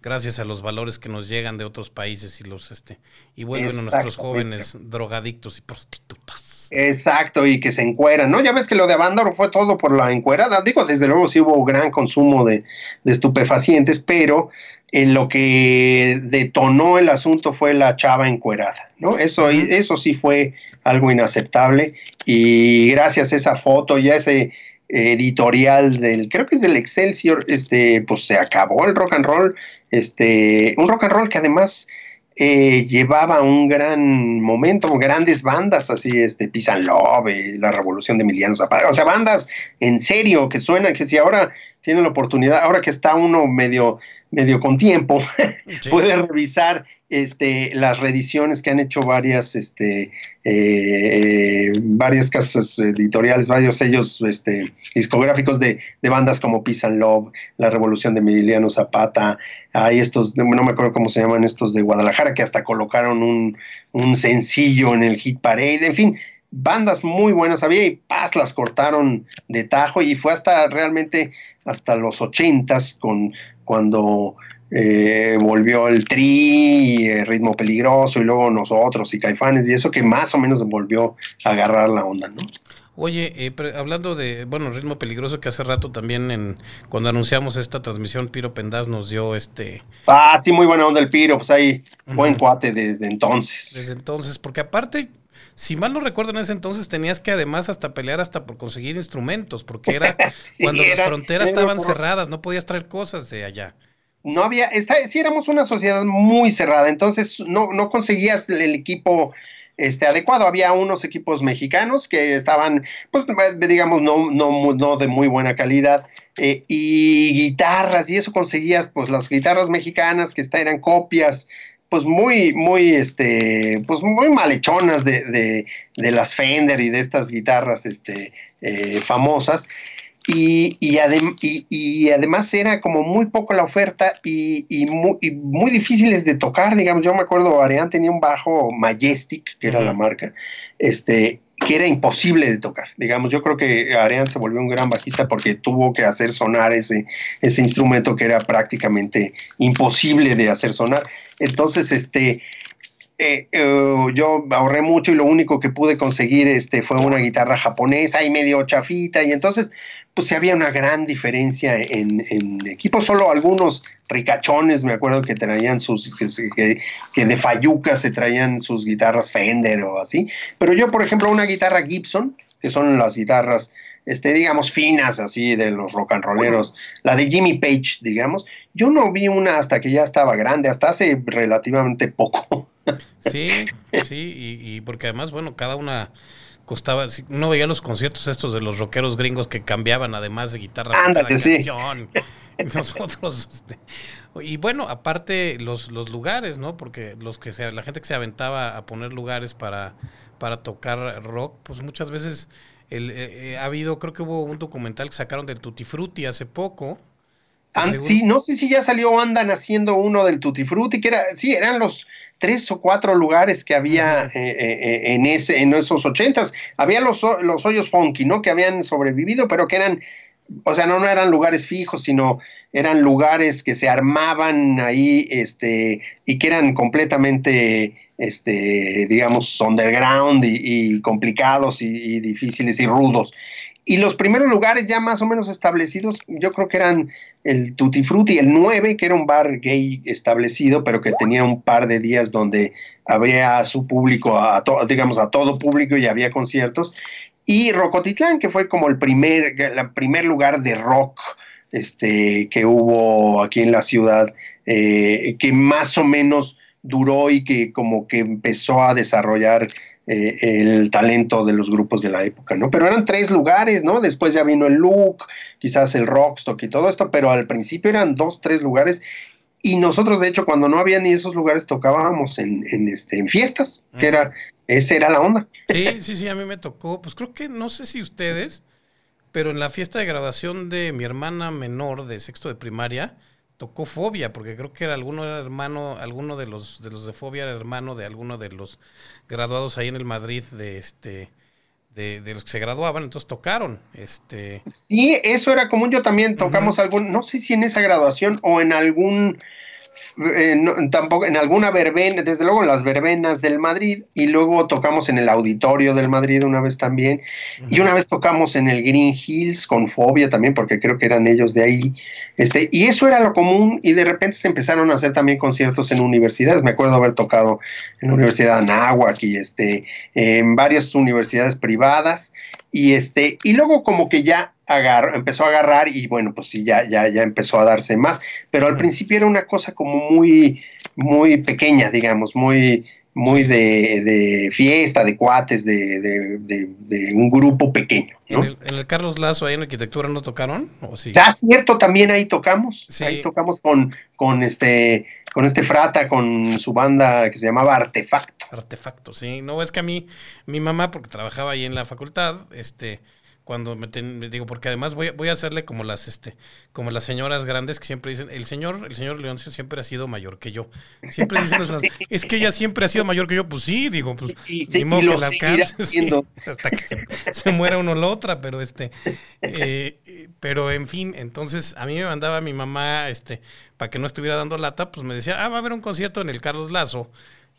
gracias a los valores que nos llegan de otros países y los este y vuelven a nuestros jóvenes drogadictos y prostitutas. Exacto, y que se encueran, ¿no? Ya ves que lo de Avándaro fue todo por la encuerada. Digo, desde luego sí hubo gran consumo de, de estupefacientes, pero en lo que detonó el asunto fue la chava encuerada, ¿no? Eso, eso sí fue algo inaceptable y gracias a esa foto y a ese editorial del, creo que es del Excelsior, este, pues se acabó el rock and roll, este, un rock and roll que además eh, llevaba un gran momento, grandes bandas así, este, and Love, eh, La Revolución de Emiliano Zapata, o sea, bandas en serio que suenan, que si ahora tienen la oportunidad, ahora que está uno medio medio con tiempo, [LAUGHS] puede revisar este, las reediciones que han hecho varias, este, eh, varias casas editoriales, varios sellos este, discográficos de, bandas como Peace and Love, La Revolución de Emiliano Zapata, hay estos, no me acuerdo cómo se llaman estos de Guadalajara, que hasta colocaron un, un sencillo en el Hit Parade, en fin, bandas muy buenas había y paz las cortaron de tajo y fue hasta realmente hasta los ochentas con cuando eh, volvió el tri, el ritmo peligroso y luego nosotros y caifanes y eso que más o menos volvió a agarrar la onda, ¿no? Oye, eh, hablando de, bueno, ritmo peligroso que hace rato también en cuando anunciamos esta transmisión, Piro Pendaz nos dio este... Ah, sí, muy buena onda el Piro, pues ahí, buen cuate desde entonces. Desde entonces, porque aparte si mal no recuerdo, en ese entonces tenías que además hasta pelear hasta por conseguir instrumentos, porque era [LAUGHS] cuando las fronteras estaban cerradas, no podías traer cosas de allá. No había, está, sí éramos una sociedad muy cerrada, entonces no, no conseguías el equipo este, adecuado. Había unos equipos mexicanos que estaban, pues digamos, no, no, no de muy buena calidad, eh, y guitarras, y eso conseguías, pues las guitarras mexicanas que eran copias pues muy, muy, este, pues muy malhechonas de, de, de las Fender y de estas guitarras este, eh, famosas. Y, y, y, además era como muy poco la oferta y, muy, muy, difíciles de tocar, digamos, yo me acuerdo, Ariane tenía un bajo Majestic, que era la marca, este, que era imposible de tocar. Digamos, yo creo que Arián se volvió un gran bajista porque tuvo que hacer sonar ese, ese instrumento que era prácticamente imposible de hacer sonar. Entonces, este, eh, eh, yo ahorré mucho y lo único que pude conseguir este, fue una guitarra japonesa y medio chafita y entonces pues sí había una gran diferencia en, en equipos, solo algunos ricachones, me acuerdo que traían sus, que, de Fayuca se traían sus guitarras Fender o así, pero yo por ejemplo una guitarra Gibson, que son las guitarras este, digamos, finas así de los rock and rolleros, la de Jimmy Page, digamos, yo no vi una hasta que ya estaba grande, hasta hace relativamente poco. Sí, sí, y, porque además, bueno, cada una costaba, uno veía los conciertos estos de los rockeros gringos que cambiaban además de guitarra Ándale, sí. [LAUGHS] nosotros, este, y bueno, aparte los, los lugares, ¿no? Porque los que se, la gente que se aventaba a poner lugares para, para tocar rock, pues muchas veces el, eh, eh, ha habido, creo que hubo un documental que sacaron del Tutti Frutti hace poco. Sí, no sé si ya salió, andan haciendo uno del Tutti Frutti, que era, sí, eran los tres o cuatro lugares que había eh, en, ese, en esos ochentas. Había los, los hoyos funky, ¿no? Que habían sobrevivido, pero que eran o sea, no, no eran lugares fijos, sino eran lugares que se armaban ahí, este, y que eran completamente, este, digamos, underground y, complicados y, difíciles y rudos. Y los primeros lugares ya más o menos establecidos, yo creo que eran el Tutti Frutti, el 9, que era un bar gay establecido, pero que tenía un par de días donde habría su público, a digamos, a todo público y había conciertos. Y Rocotitlán, que fue como el primer, el primer lugar de rock este, que hubo aquí en la ciudad, eh, que más o menos duró y que como que empezó a desarrollar eh, el talento de los grupos de la época, ¿no? Pero eran tres lugares, ¿no? Después ya vino el Look, quizás el Rockstock y todo esto, pero al principio eran dos, tres lugares y nosotros, de hecho, cuando no había ni esos lugares, tocábamos en, en, este, en fiestas, que era, esa era la onda. Sí, sí, sí, a mí me tocó, pues creo que, no sé si ustedes, pero en la fiesta de graduación de mi hermana menor de sexto de primaria, tocó Fobia, porque creo que era alguno era hermano, alguno de los de los de Fobia era hermano de alguno de los graduados ahí en el Madrid de este de, los que se graduaban, entonces tocaron. Este... Sí, eso era común, yo también tocamos algún, no sé si en esa graduación o en algún eh, tampoco en alguna verbena, desde luego en las verbenas del Madrid, y luego tocamos en el auditorio del Madrid una vez también, y una vez tocamos en el Green Hills con Fobia también, porque creo que eran ellos de ahí, este, y eso era lo común, y de repente se empezaron a hacer también conciertos en universidades, me acuerdo haber tocado en la Universidad de Anáhuac y este, en varias universidades privadas, y este, y luego como que ya empezó a agarrar y bueno, pues sí, ya, ya, ya empezó a darse más, pero al principio era una cosa como muy, muy pequeña, digamos, muy, muy de, fiesta, de cuates, de, un grupo pequeño. ¿En, el, Carlos Lazo, ahí en arquitectura, no tocaron? ¿O sí? Ya cierto, también ahí tocamos. Ahí tocamos con, con este con este frata, con su banda que se llamaba Artefacto. Artefacto, sí. No, es que a mí, mi mamá, porque trabajaba ahí en la facultad, este, cuando me, digo, porque además voy, voy a hacerle como las, este, como las señoras grandes que siempre dicen, el señor, el señor Leoncio siempre ha sido mayor que yo. Siempre dicen, [LAUGHS] es que ella siempre ha sido mayor que yo, pues sí, digo, pues y, [LAUGHS] sí, ni que la hasta que se, muera uno la otra, pero este, eh, pero en fin, entonces a mí me mandaba mi mamá, este, para que no estuviera dando lata, pues me decía, ah, va a haber un concierto en el Carlos Lazo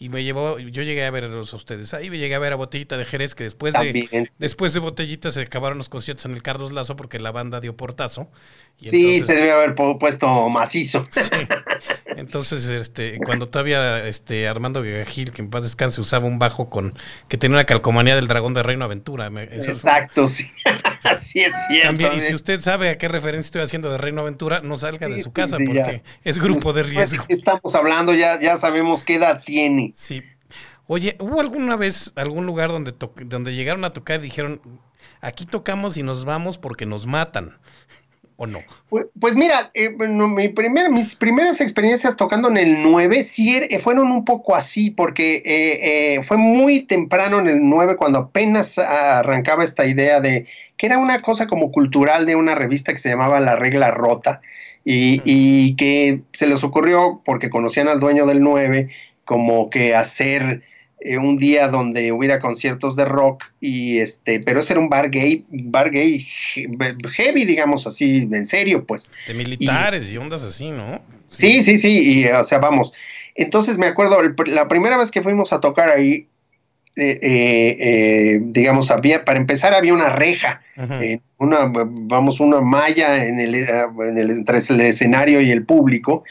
y me llevó, yo llegué a verlos a ustedes ahí, me llegué a ver a Botellita de Jerez, que después de, después de Botellita se acabaron los conciertos en el Carlos Lazo porque la banda dio portazo. sí, se debe haber puesto macizo. [LAUGHS] Entonces, este, cuando todavía este, Armando Gil, que en paz descanse, usaba un bajo con que tenía una calcomanía del dragón de Reino Aventura. Exacto, sí. [LAUGHS] Así es cierto. También, y si usted sabe a qué referencia estoy haciendo de Reino Aventura, no salga de su casa porque es grupo de pues, riesgo. estamos hablando, ya, ya sabemos qué edad tiene. Sí. Oye, ¿hubo alguna vez algún lugar donde, donde llegaron a tocar y dijeron, aquí tocamos y nos vamos porque nos matan? ¿O no? Pues, pues mira, eh, mi primer, mis primeras experiencias tocando en el 9 sí er, eh, fueron un poco así, porque eh, fue muy temprano en el 9 cuando apenas arrancaba esta idea de que era una cosa como cultural de una revista que se llamaba La Regla Rota y, y que se les ocurrió, porque conocían al dueño del 9, como que hacer eh, un día donde hubiera conciertos de rock y este, pero ese era un bar gay, bar gay heavy, digamos así, en serio, pues. De militares y, ondas así, ¿no? Sí, sí, sí, y o sea, vamos. Entonces me acuerdo, la primera vez que fuimos a tocar ahí, eh, eh, digamos, había, para empezar había una reja, una, vamos, una malla en el, en el, entre el escenario y el público.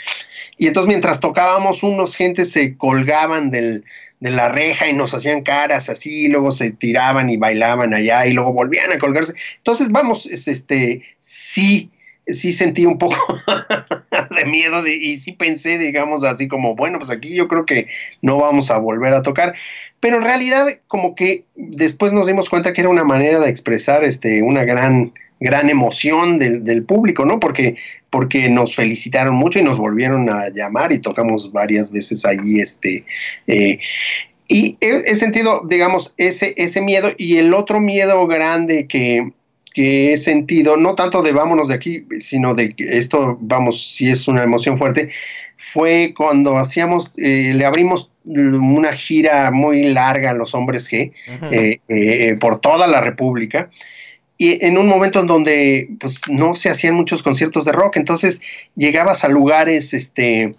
Y entonces mientras tocábamos, unos gentes se colgaban del, de la reja y nos hacían caras así, y luego se tiraban y bailaban allá y luego volvían a colgarse. Entonces, vamos, este, sí, sí sentí un poco [LAUGHS] de miedo y sí pensé, digamos, así como, bueno, pues aquí yo creo que no vamos a volver a tocar. Pero en realidad, como que después nos dimos cuenta que era una manera de expresar este, una gran gran emoción del, del, público, ¿no? Porque, porque nos felicitaron mucho y nos volvieron a llamar y tocamos varias veces allí, este, eh, y he, he, sentido, digamos, ese, ese miedo y el otro miedo grande que, que he sentido, no tanto de vámonos de aquí, sino de esto, vamos, si es una emoción fuerte, fue cuando hacíamos, eh, le abrimos una gira muy larga a los hombres G eh, eh, por toda la República y en un momento en donde pues no se hacían muchos conciertos de rock, entonces llegabas a lugares este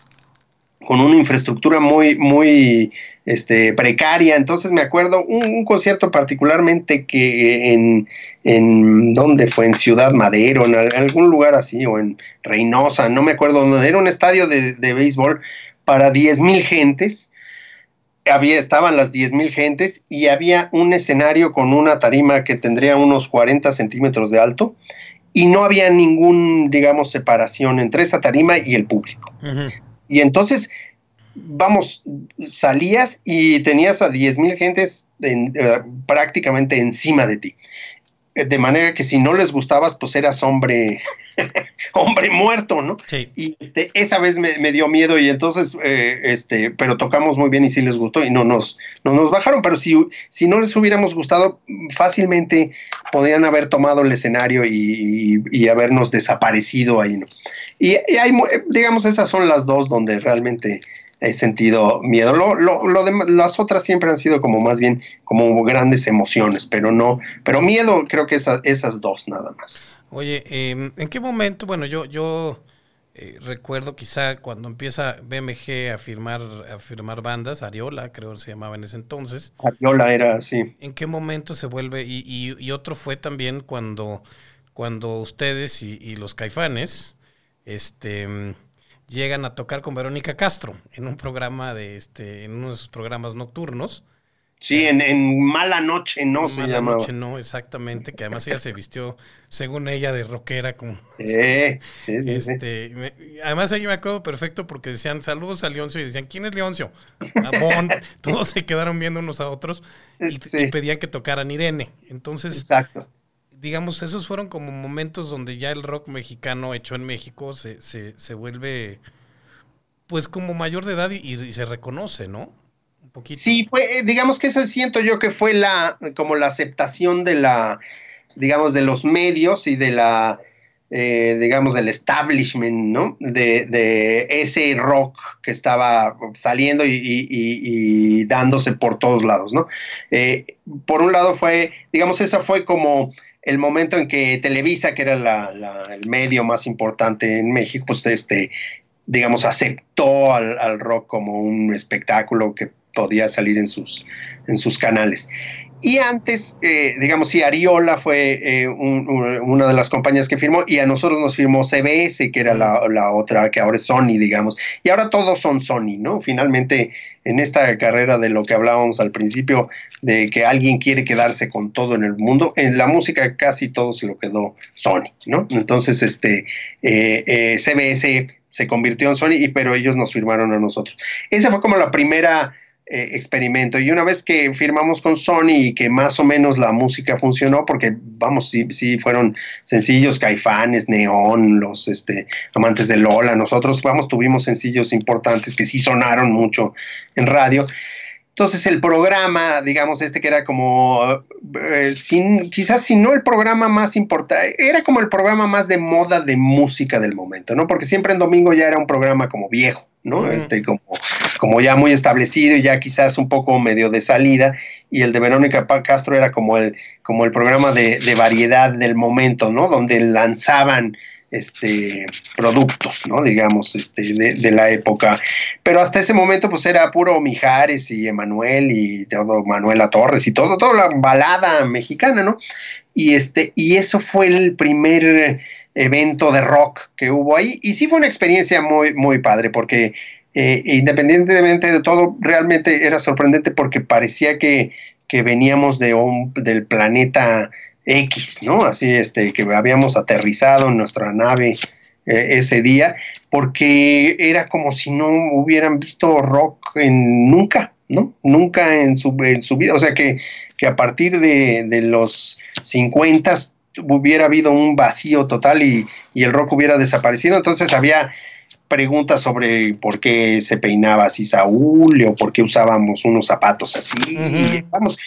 con una infraestructura muy muy este precaria, entonces me acuerdo un, concierto particularmente que en en dónde fue en Ciudad Madero, en algún lugar así o en Reynosa, no me acuerdo era un estadio de, de béisbol para 10 mil gentes había, estaban las 10.000 gentes y había un escenario con una tarima que tendría unos 40 centímetros de alto y no había ningún, digamos, separación entre esa tarima y el público. Y entonces, vamos, salías y tenías a 10.000 gentes en, uh, prácticamente encima de ti. De manera que si no les gustabas, pues eras hombre, [LAUGHS] hombre muerto, ¿no? Sí. Y este, esa vez me, me, dio miedo y entonces, eh, este, pero tocamos muy bien y sí les gustó y no nos, no nos bajaron, pero si, si no les hubiéramos gustado, fácilmente podrían haber tomado el escenario y, y, y habernos desaparecido ahí, ¿no? Y, y, hay, digamos, esas son las dos donde realmente he sentido miedo. Lo, lo, lo de, las otras siempre han sido como más bien como grandes emociones, pero no, pero miedo creo que esa, esas dos nada más. Oye, eh, ¿en qué momento? Bueno, yo, yo eh, recuerdo quizá cuando empieza BMG a firmar, a firmar bandas, Ariola creo que se llamaba en ese entonces. Ariola era así. ¿En qué momento se vuelve? Y, y, y otro fue también cuando, cuando ustedes y, y los caifanes, este llegan a tocar con Verónica Castro en un programa de este, en unos programas nocturnos. Sí, en, en Mala Noche No Mala se llamaba. Noche No, exactamente, que además ella se vistió, según ella, de rockera. Como, sí, sí, sí, este, me, además, ahí me acuerdo perfecto porque decían saludos a Leoncio y decían, ¿quién es Leoncio? A Bond. [LAUGHS] Todos se quedaron viendo unos a otros y, sí. y pedían que tocaran Irene. Entonces, Exacto digamos, esos fueron como momentos donde ya el rock mexicano hecho en México se, se, se vuelve, pues, como mayor de edad y, se reconoce, ¿no? Un poquito. Sí, fue, digamos que ese siento yo que fue la, como la aceptación de la, digamos, de los medios y de la, eh, digamos, del establishment, ¿no? De, de, ese rock que estaba saliendo y dándose por todos lados, ¿no? Eh, por un lado fue, digamos, esa fue como el momento en que Televisa, que era el medio más importante en México, pues este, digamos, aceptó al, al, rock como un espectáculo que podía salir en sus, en sus canales. Y antes, eh, digamos, sí, Ariola fue eh, un, un, una de las compañías que firmó y a nosotros nos firmó CBS, que era la, la, otra, que ahora es Sony, digamos. Y ahora todos son Sony, ¿no? Finalmente, en esta carrera de lo que hablábamos al principio, de que alguien quiere quedarse con todo en el mundo, en la música casi todo se lo quedó Sony, ¿no? Entonces, este, eh, eh, CBS se convirtió en Sony, y, pero ellos nos firmaron a nosotros. Esa fue como la primera eh, experimento. Y una vez que firmamos con Sony y que más o menos la música funcionó, porque vamos, sí, sí fueron sencillos, Caifanes, Neón, los este, amantes de Lola, nosotros, vamos, tuvimos sencillos importantes que sí sonaron mucho en radio. Entonces el programa, digamos, este que era como, eh, sin, quizás si no el programa más importante, era como el programa más de moda de música del momento, ¿no? Porque siempre en domingo ya era un programa como viejo, ¿no? Este, como, como ya muy establecido y ya quizás un poco medio de salida, y el de Verónica Castro era como el, como el programa de, de variedad del momento, ¿no? Donde lanzaban este, productos, ¿no? Digamos, este, de, la época. Pero hasta ese momento, pues era puro Mijares y Emanuel y todo Manuela Torres y todo, toda la balada mexicana, ¿no? Y este, y eso fue el primer evento de rock que hubo ahí. Y sí fue una experiencia muy, muy padre, porque eh, independientemente de todo, realmente era sorprendente porque parecía que, que veníamos de del planeta X, ¿no? Así, este, que habíamos aterrizado en nuestra nave eh, ese día, porque era como si no hubieran visto rock en nunca, ¿no? Nunca en su, en su vida. O sea que, que a partir de, de los 50 hubiera habido un vacío total y, y el rock hubiera desaparecido. Entonces había preguntas sobre por qué se peinaba así Saúl o por qué usábamos unos zapatos así. Vamos.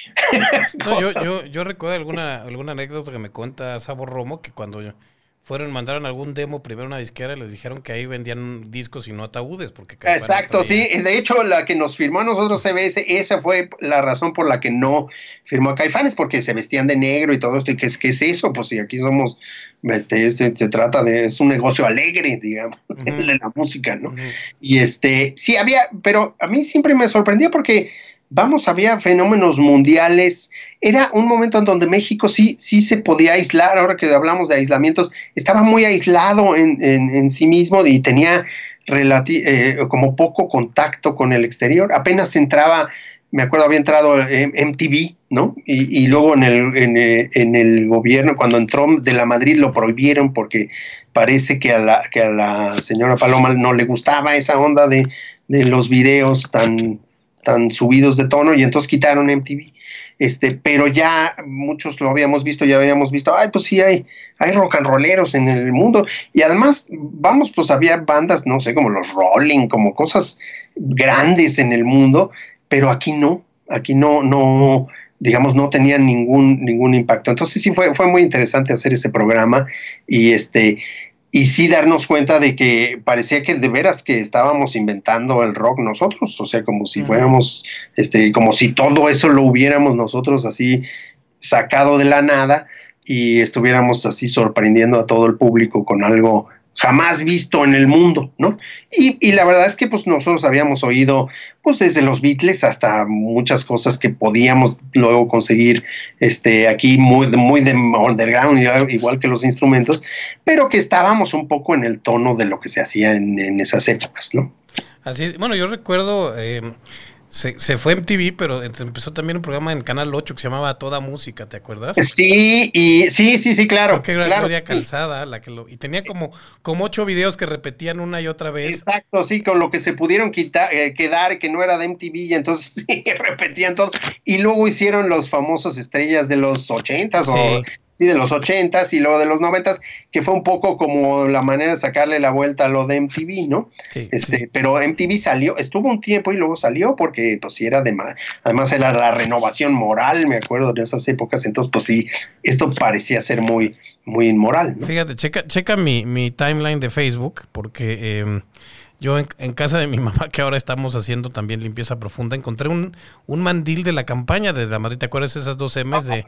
[LAUGHS] yo, yo, recuerdo alguna, alguna anécdota que me cuenta Sabo Romo que cuando yo, fueron, mandaron algún demo primero a una disquera y les dijeron que ahí vendían discos y no ataúdes. porque Exacto, sí. De hecho, la que nos firmó a nosotros CBS, esa fue la razón por la que no firmó a Caifanes, porque se vestían de negro y todo esto. ¿Y qué es, qué es eso? Pues si aquí somos, este, se, trata de, es un negocio alegre, digamos, [LAUGHS] de la música, ¿no? Y este, sí había, pero a mí siempre me sorprendía porque vamos, había fenómenos mundiales. Era un momento en donde México sí, sí se podía aislar, ahora que hablamos de aislamientos, estaba muy aislado en, sí mismo y tenía eh, como poco contacto con el exterior. Apenas entraba, me acuerdo, había entrado MTV, ¿no? Y, luego en el, en, el gobierno, cuando entró de la Madrid, lo prohibieron porque parece que a la, que a la señora Paloma no le gustaba esa onda de, de los videos tan tan subidos de tono y entonces quitaron MTV. Este, pero ya muchos lo habíamos visto, ya habíamos visto, ay, pues sí, hay, hay rock and rolleros en el mundo. Y además, vamos, pues había bandas, no sé, como los Rolling, como cosas grandes en el mundo, pero aquí no, aquí no, no, digamos, no tenían ningún, ningún impacto. Entonces sí fue, fue muy interesante hacer ese programa y este, y sí darnos cuenta de que parecía que de veras que estábamos inventando el rock nosotros, o sea, como si fuéramos, este, como si todo eso lo hubiéramos nosotros así sacado de la nada y estuviéramos así sorprendiendo a todo el público con algo jamás visto en el mundo, ¿no? Y, la verdad es que pues nosotros habíamos oído pues desde los Beatles hasta muchas cosas que podíamos luego conseguir este aquí muy, muy de underground, igual que los instrumentos, pero que estábamos un poco en el tono de lo que se hacía en, esas épocas, ¿no? Así, bueno, yo recuerdo eh, se, se fue MTV, pero empezó también un programa en Canal 8 que se llamaba Toda Música, ¿te acuerdas? Sí, y sí, sí, sí, claro. Porque era Gloria Calzada la que lo. Y tenía como, como ocho videos que repetían una y otra vez. Exacto, sí, con lo que se pudieron quitar, eh, quedar, que no era de MTV, y entonces [LAUGHS] sí, repetían todo. Y luego hicieron los famosos estrellas de los ochentas o de los ochentas y luego de los noventas, que fue un poco como la manera de sacarle la vuelta a lo de MTV, ¿no? este, Pero MTV salió, estuvo un tiempo y luego salió porque pues sí era de más, además era la renovación moral, me acuerdo de esas épocas, entonces pues sí, esto parecía ser muy, muy inmoral. Fíjate, checa, checa mi, mi timeline de Facebook, porque em, yo en, casa de mi [LAUGHS] mamá, que ahora estamos haciendo también limpieza profunda, encontré un, un mandil de la campaña de la Madrid. ¿Te acuerdas esas dos M's de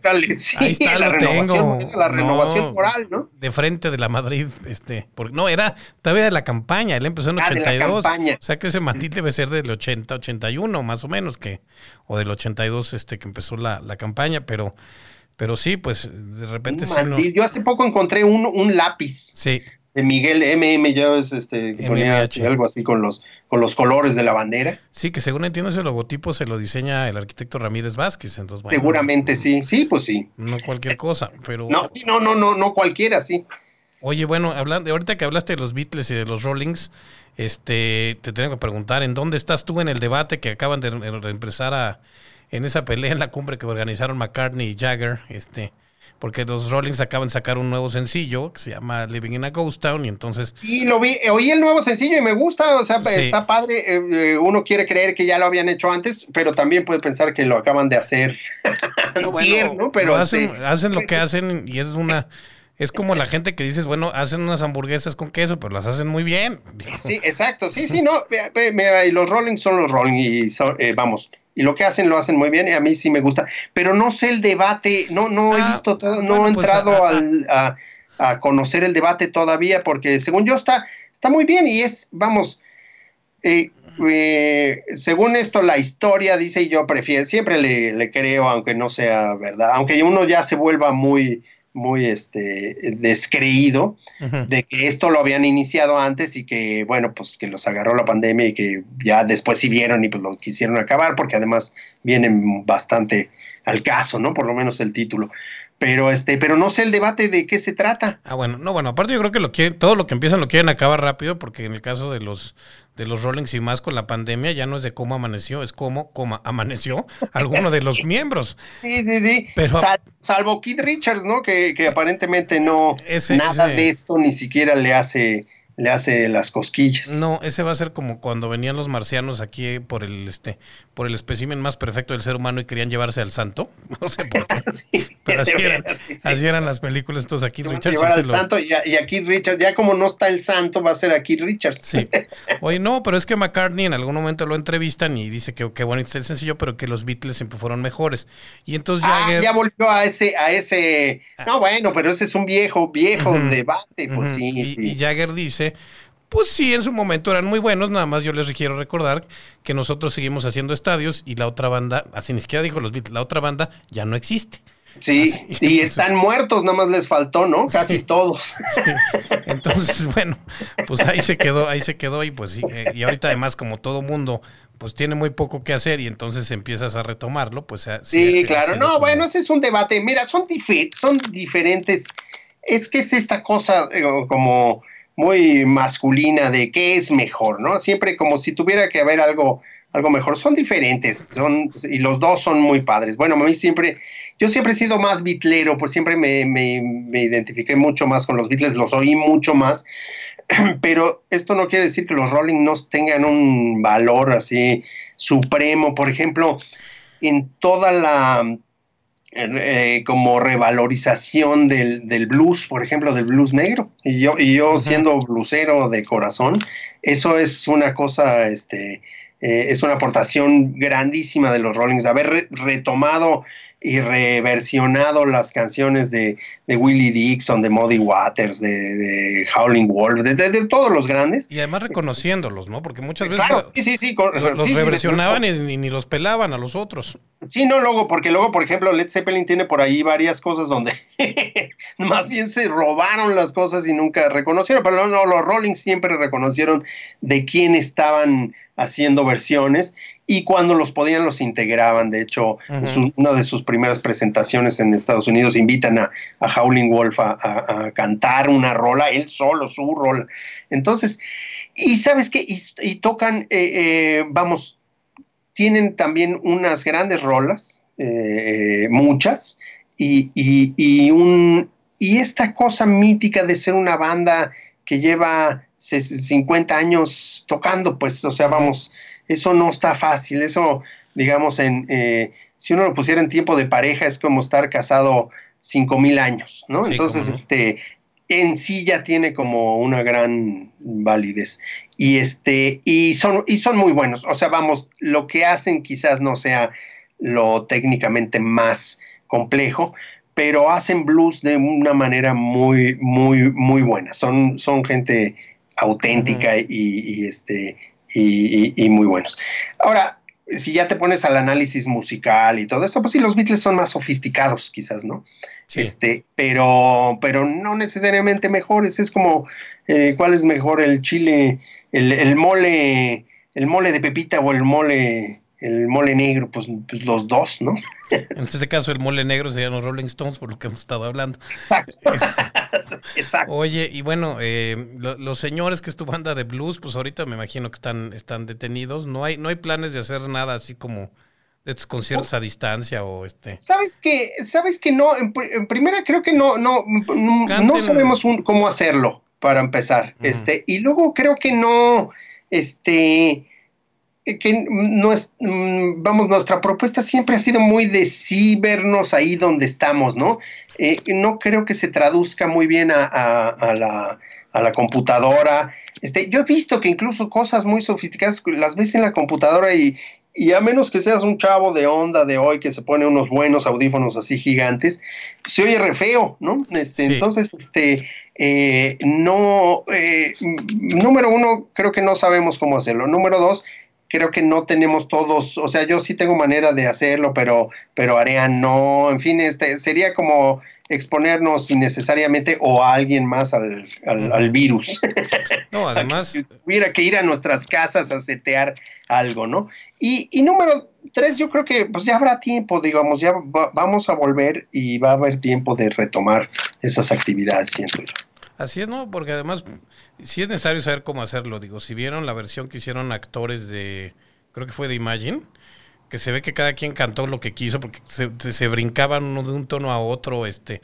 ahí está, lo tengo. La renovación moral, ¿no? De frente de la Madrid, este, porque no, era todavía de la campaña, él empezó en 82. Ah, o sea que ese mandil debe ser del 80, 81, más o menos, que, o del 82, este, que empezó la, la campaña, pero. Pero sí, pues de repente sí. Yo hace poco encontré un, un lápiz. Sí Miguel MM, ya es este, ponía algo así con los, con los colores de la bandera. Sí, que según entiendo ese logotipo se lo diseña el arquitecto Ramírez Vázquez, entonces Seguramente sí, sí, pues sí. No cualquier cosa, pero... No, no, no, no, no cualquiera, sí. Oye, bueno, hablando, ahorita que hablaste de los Beatles y de los Rollings, este, te tengo que preguntar, ¿en dónde estás tú en el debate que acaban de empezar a, en esa pelea en la cumbre que organizaron McCartney y Jagger, este porque los Rollings acaban de sacar un nuevo sencillo que se llama Living in a Ghost Town y entonces... Sí, lo vi, oí el nuevo sencillo y me gusta, o sea, está padre, eh, eh, uno quiere creer que ya lo habían hecho antes, pero también puede pensar que lo acaban de hacer. [LAUGHS] No, Pero hacen, hacen lo que hacen y es una... Es como la gente que dices, bueno, hacen unas hamburguesas con queso, pero las hacen muy bien. Sí, exacto, sí, sí, no, y los Rollings son los Rollings y eh, vamos, y lo que hacen lo hacen muy bien y a mí sí me gusta, pero no sé el debate, no no he ah, visto todo, no he pues, entrado al, a conocer el debate todavía, porque según yo está, está muy bien y es, vamos, eh, eh, según esto la historia dice y yo prefiero, siempre le, le, creo, aunque no sea verdad, aunque uno ya se vuelva muy, muy este, descreído uh -huh. de que esto lo habían iniciado antes y que, bueno, pues que los agarró la pandemia y que ya después sí vieron y pues lo quisieron acabar, porque además vienen bastante al caso, ¿no? Por lo menos el título pero este, pero no sé el debate de qué se trata. Ah, bueno, no, bueno, aparte yo creo que lo quieren, todo lo que empiezan lo quieren acabar rápido, porque en el caso de los de los Rollings y más con la pandemia ya no es de cómo amaneció, es cómo, cómo amaneció [LAUGHS] alguno de los miembros. Sí, sí, sí. Pero, Sal, salvo Keith Richards, ¿no? Que, que aparentemente no ese, nada ese... de esto ni siquiera le hace le hace las cosquillas. No, ese va a ser como cuando venían los marcianos aquí por el este por el espécimen más perfecto del ser humano y querían llevarse al santo. [LAUGHS] No sé por qué. [LAUGHS] sí, Pero así, eran, sí, sí. así eran las películas. Entonces aquí Richards lo... santo y, a, y aquí Richards, ya como no está el santo, va a ser aquí Richards. Sí. Oye, no, pero es que McCartney en algún momento lo entrevistan y dice que, que bueno, es el sencillo, pero que los Beatles siempre fueron mejores. Y entonces ah, Jagger... ya volvió a ese, a ese. No, bueno, pero ese es un viejo, viejo uh -huh. debate, pues uh -huh. sí, y, y Jagger dice pues sí, en su momento eran muy buenos, nada más yo les quiero recordar que nosotros seguimos haciendo estadios y la otra banda, así ni siquiera dijo los Beatles, la otra banda ya no existe. Sí, así, y están [LAUGHS] muertos, nada más les faltó, ¿no? Casi sí, todos. [LAUGHS] Sí. Entonces, bueno, pues ahí se quedó, ahí se quedó y pues sí, eh, y ahorita además como todo mundo pues tiene muy poco que hacer y entonces empiezas a retomarlo, pues sí, sí claro, no, como... bueno, ese es un debate, mira, son, dif son diferentes, es que es esta cosa eh, como muy masculina de qué es mejor, ¿no? Siempre como si tuviera que haber algo, algo mejor. Son diferentes, son, y los dos son muy padres. Bueno, a mí siempre, yo siempre he sido más bitlero, pues siempre me, me, me identifiqué mucho más con los Beatles, los oí mucho más, [CLEARS THROAT] pero esto no quiere decir que los Rolling no tengan un valor así supremo. Por ejemplo, en toda la eh, como revalorización del, del, blues, por ejemplo, del blues negro. Y yo, y yo uh -huh. siendo blusero de corazón, eso es una cosa, este, eh, es una aportación grandísima de los Rollings, haber re retomado y reversionado las canciones de, de, Willie Dixon, de Muddy Waters, de, de Howling Wolf, de, de, todos los grandes. Y además reconociéndolos, ¿no? Porque muchas veces claro, sí, sí, sí, con, los sí, reversionaban y ni, los pelaban a los otros. Sí, no, luego, porque luego, por ejemplo, Led Zeppelin tiene por ahí varias cosas donde [LAUGHS] más bien se robaron las cosas y nunca reconocieron, pero no, los Rolling siempre reconocieron de quién estaban haciendo versiones y cuando los podían los integraban. De hecho, uh -huh. su, una de sus primeras presentaciones en Estados Unidos invitan a, a Howling Wolf a, a, a, cantar una rola, él solo, su rola. Entonces, y sabes qué, y, y, tocan, eh, eh, vamos, tienen también unas grandes rolas, eh, muchas, y, y, y, un, y esta cosa mítica de ser una banda que lleva 50 años tocando, pues, o sea, vamos, eso no está fácil, eso, digamos, en, eh, si uno lo pusiera en tiempo de pareja, es como estar casado cinco mil años, ¿no? Sí, Entonces, no. este, en sí ya tiene como una gran validez. Y este, y son, y son muy buenos. O sea, vamos, lo que hacen quizás no sea lo técnicamente más complejo, pero hacen blues de una manera muy, muy, muy buena. Son, son gente auténtica uh -huh. y, y, este, y, y, muy buenos. Ahora, si ya te pones al análisis musical y todo esto, pues sí, los Beatles son más sofisticados, quizás, ¿no? Sí. Este, pero, pero no necesariamente mejores. Es como, eh, ¿cuál es mejor? El chile, el, el, mole, el mole de pepita o el mole, el mole negro, pues, pues los dos, ¿no? En [LAUGHS] este caso, el mole negro serían los Rolling Stones, por lo que hemos estado hablando. Exacto. [LAUGHS] Exacto. Oye, y bueno, eh, lo, los señores que es tu banda de blues, pues ahorita me imagino que están, están detenidos. No hay, no hay planes de hacer nada así como de estos conciertos a distancia o este. Sabes que, sabes que no, en, en primera creo que no, no, no sabemos un, cómo hacerlo para empezar. Este, y luego creo que no, este que no es, mm, vamos, nuestra propuesta siempre ha sido muy de sí vernos ahí donde estamos, ¿no? Eh, no creo que se traduzca muy bien a, a, a, la, a, la, computadora. Este, yo he visto que incluso cosas muy sofisticadas las ves en la computadora y, y a menos que seas un chavo de onda de hoy que se pone unos buenos audífonos así gigantes, se oye re feo, ¿no? Este, Entonces, este, eh, no, eh, número uno, creo que no sabemos cómo hacerlo. Número dos, creo que no tenemos todos, o sea, yo sí tengo manera de hacerlo, pero, pero Area no, en fin, este, sería como exponernos innecesariamente o a alguien más al, al, virus. [LAUGHS] No, además. [LAUGHS] Hubiera que ir a nuestras casas a setear algo, ¿no? Y, y número tres, yo creo que pues ya habrá tiempo, digamos, ya vamos a volver y va a haber tiempo de retomar esas actividades, siento yo. Así es, ¿no? Porque además sí es necesario saber cómo hacerlo. Digo, si vieron la versión que hicieron actores de, creo que fue de Imagine, que se ve que cada quien cantó lo que quiso porque se, se brincaban uno de un tono a otro, este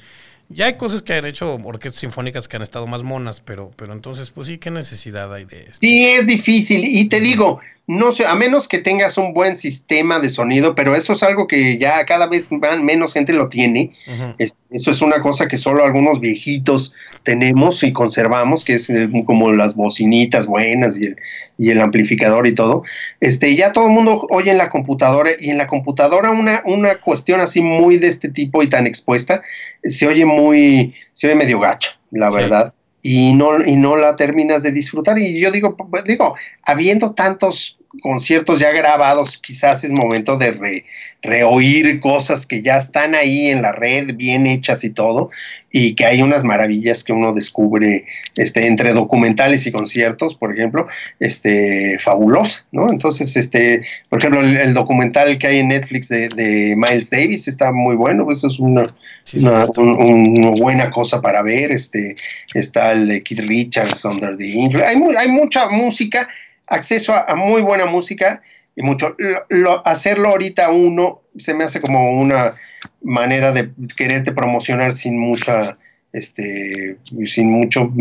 ya hay cosas que han hecho orquestas sinfónicas que han estado más monas, pero, pero entonces, pues sí, ¿qué necesidad hay de esto? Sí, es difícil. Y te digo, no sé, a menos que tengas un buen sistema de sonido, pero eso es algo que ya cada vez menos gente lo tiene. eso es una cosa que solo algunos viejitos tenemos y conservamos, que es eh, como las bocinitas buenas y el, y el amplificador y todo. Este, ya todo el mundo oye en la computadora y en la computadora una, una cuestión así muy de este tipo y tan expuesta se oye muy, se oye medio gacho, la verdad. Y no, y no la terminas de disfrutar. Y yo digo, pues, digo, habiendo tantos conciertos ya grabados, quizás es momento de re, reoír cosas que ya están ahí en la red, bien hechas y todo, y que hay unas maravillas que uno descubre este, entre documentales y conciertos, por ejemplo, este, fabuloso, ¿no? Entonces, este, por ejemplo, el, documental que hay en Netflix de, Miles Davis está muy bueno, eso es una, una, buena cosa para ver, este, está el de Keith Richards, Under the Influence, hay, hay mucha música acceso a, muy buena música y mucho. Lo, hacerlo ahorita uno se me hace como una manera de quererte promocionar sin mucha, este, sin mucho,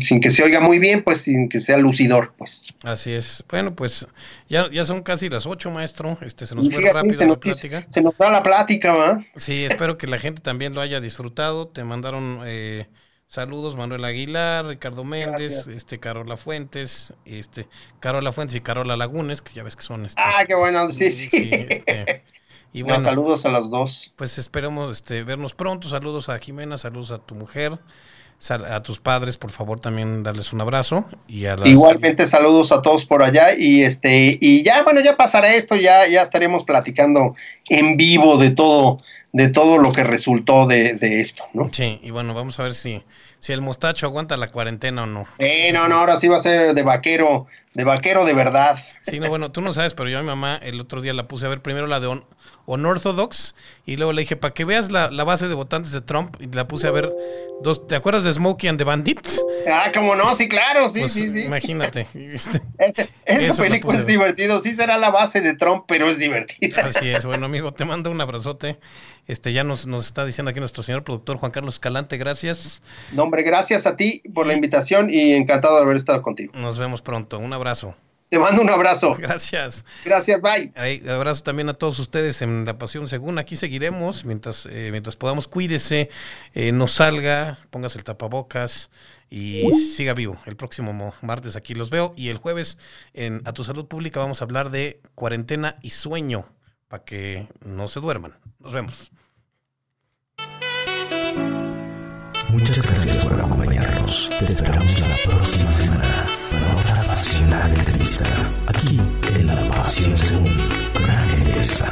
sin que se oiga muy bien, pues sin que sea lucidor, pues. Así es. Bueno, pues ya, ya son casi las ocho, maestro. Este, se nos fue rápido la plática. Se nos da la plática, ¿va? Sí, espero que la gente también lo haya disfrutado. Te mandaron eh, Saludos Manuel Aguilar, Ricardo Méndez, este Carola Fuentes, este Carola Fuentes y Carola Lagunes, que ya ves que son este, Ah, qué bueno, sí, sí. Este, y bueno, saludos a los dos. Pues esperemos este, vernos pronto. Saludos a Jimena, saludos a tu mujer, a tus padres, por favor, también darles un abrazo. Y a Igualmente saludos a todos por allá. Y este, y ya, bueno, ya pasará esto, ya, ya estaremos platicando en vivo de todo de todo lo que resultó de, de, esto, ¿no? Sí, y bueno, vamos a ver si, si el mostacho aguanta la cuarentena o no. Eh, no, no, ahora sí va a ser de vaquero, de vaquero de verdad. Sí, no, bueno, tú no sabes, pero yo a mi mamá el otro día la puse a ver primero la de Unorthodox y luego le dije, para que veas la, base de votantes de Trump, y la puse a ver dos, ¿te acuerdas de Smokey and the Bandits? Ah, como no, sí, claro, sí, pues, sí, sí. Imagínate. Este, [LAUGHS] esa película es divertido, sí será la base de Trump, pero es divertida. Así es, bueno amigo, te mando un abrazote. Este ya nos, nos está diciendo aquí nuestro señor productor Juan Carlos Escalante, gracias. No, hombre, gracias a ti por la invitación y encantado de haber estado contigo. Nos vemos pronto, un abrazo. Te mando un abrazo. [LAUGHS] Gracias. Gracias, bye. abrazo también a todos ustedes en La Pasión Según. Aquí seguiremos mientras, eh, mientras podamos. Cuídese, eh, no salga, póngase el tapabocas y siga vivo. El próximo martes aquí los veo. Y el jueves en A Tu Salud Pública vamos a hablar de cuarentena y sueño para que no se duerman. Nos vemos. Muchas gracias por acompañarnos. Te esperamos la próxima semana apasionada entrevista. Aquí en La Pasión Según Gran Belleza.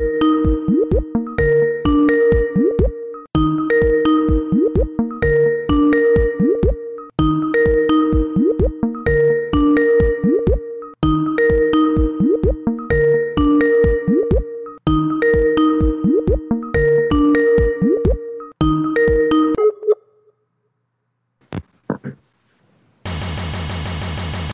You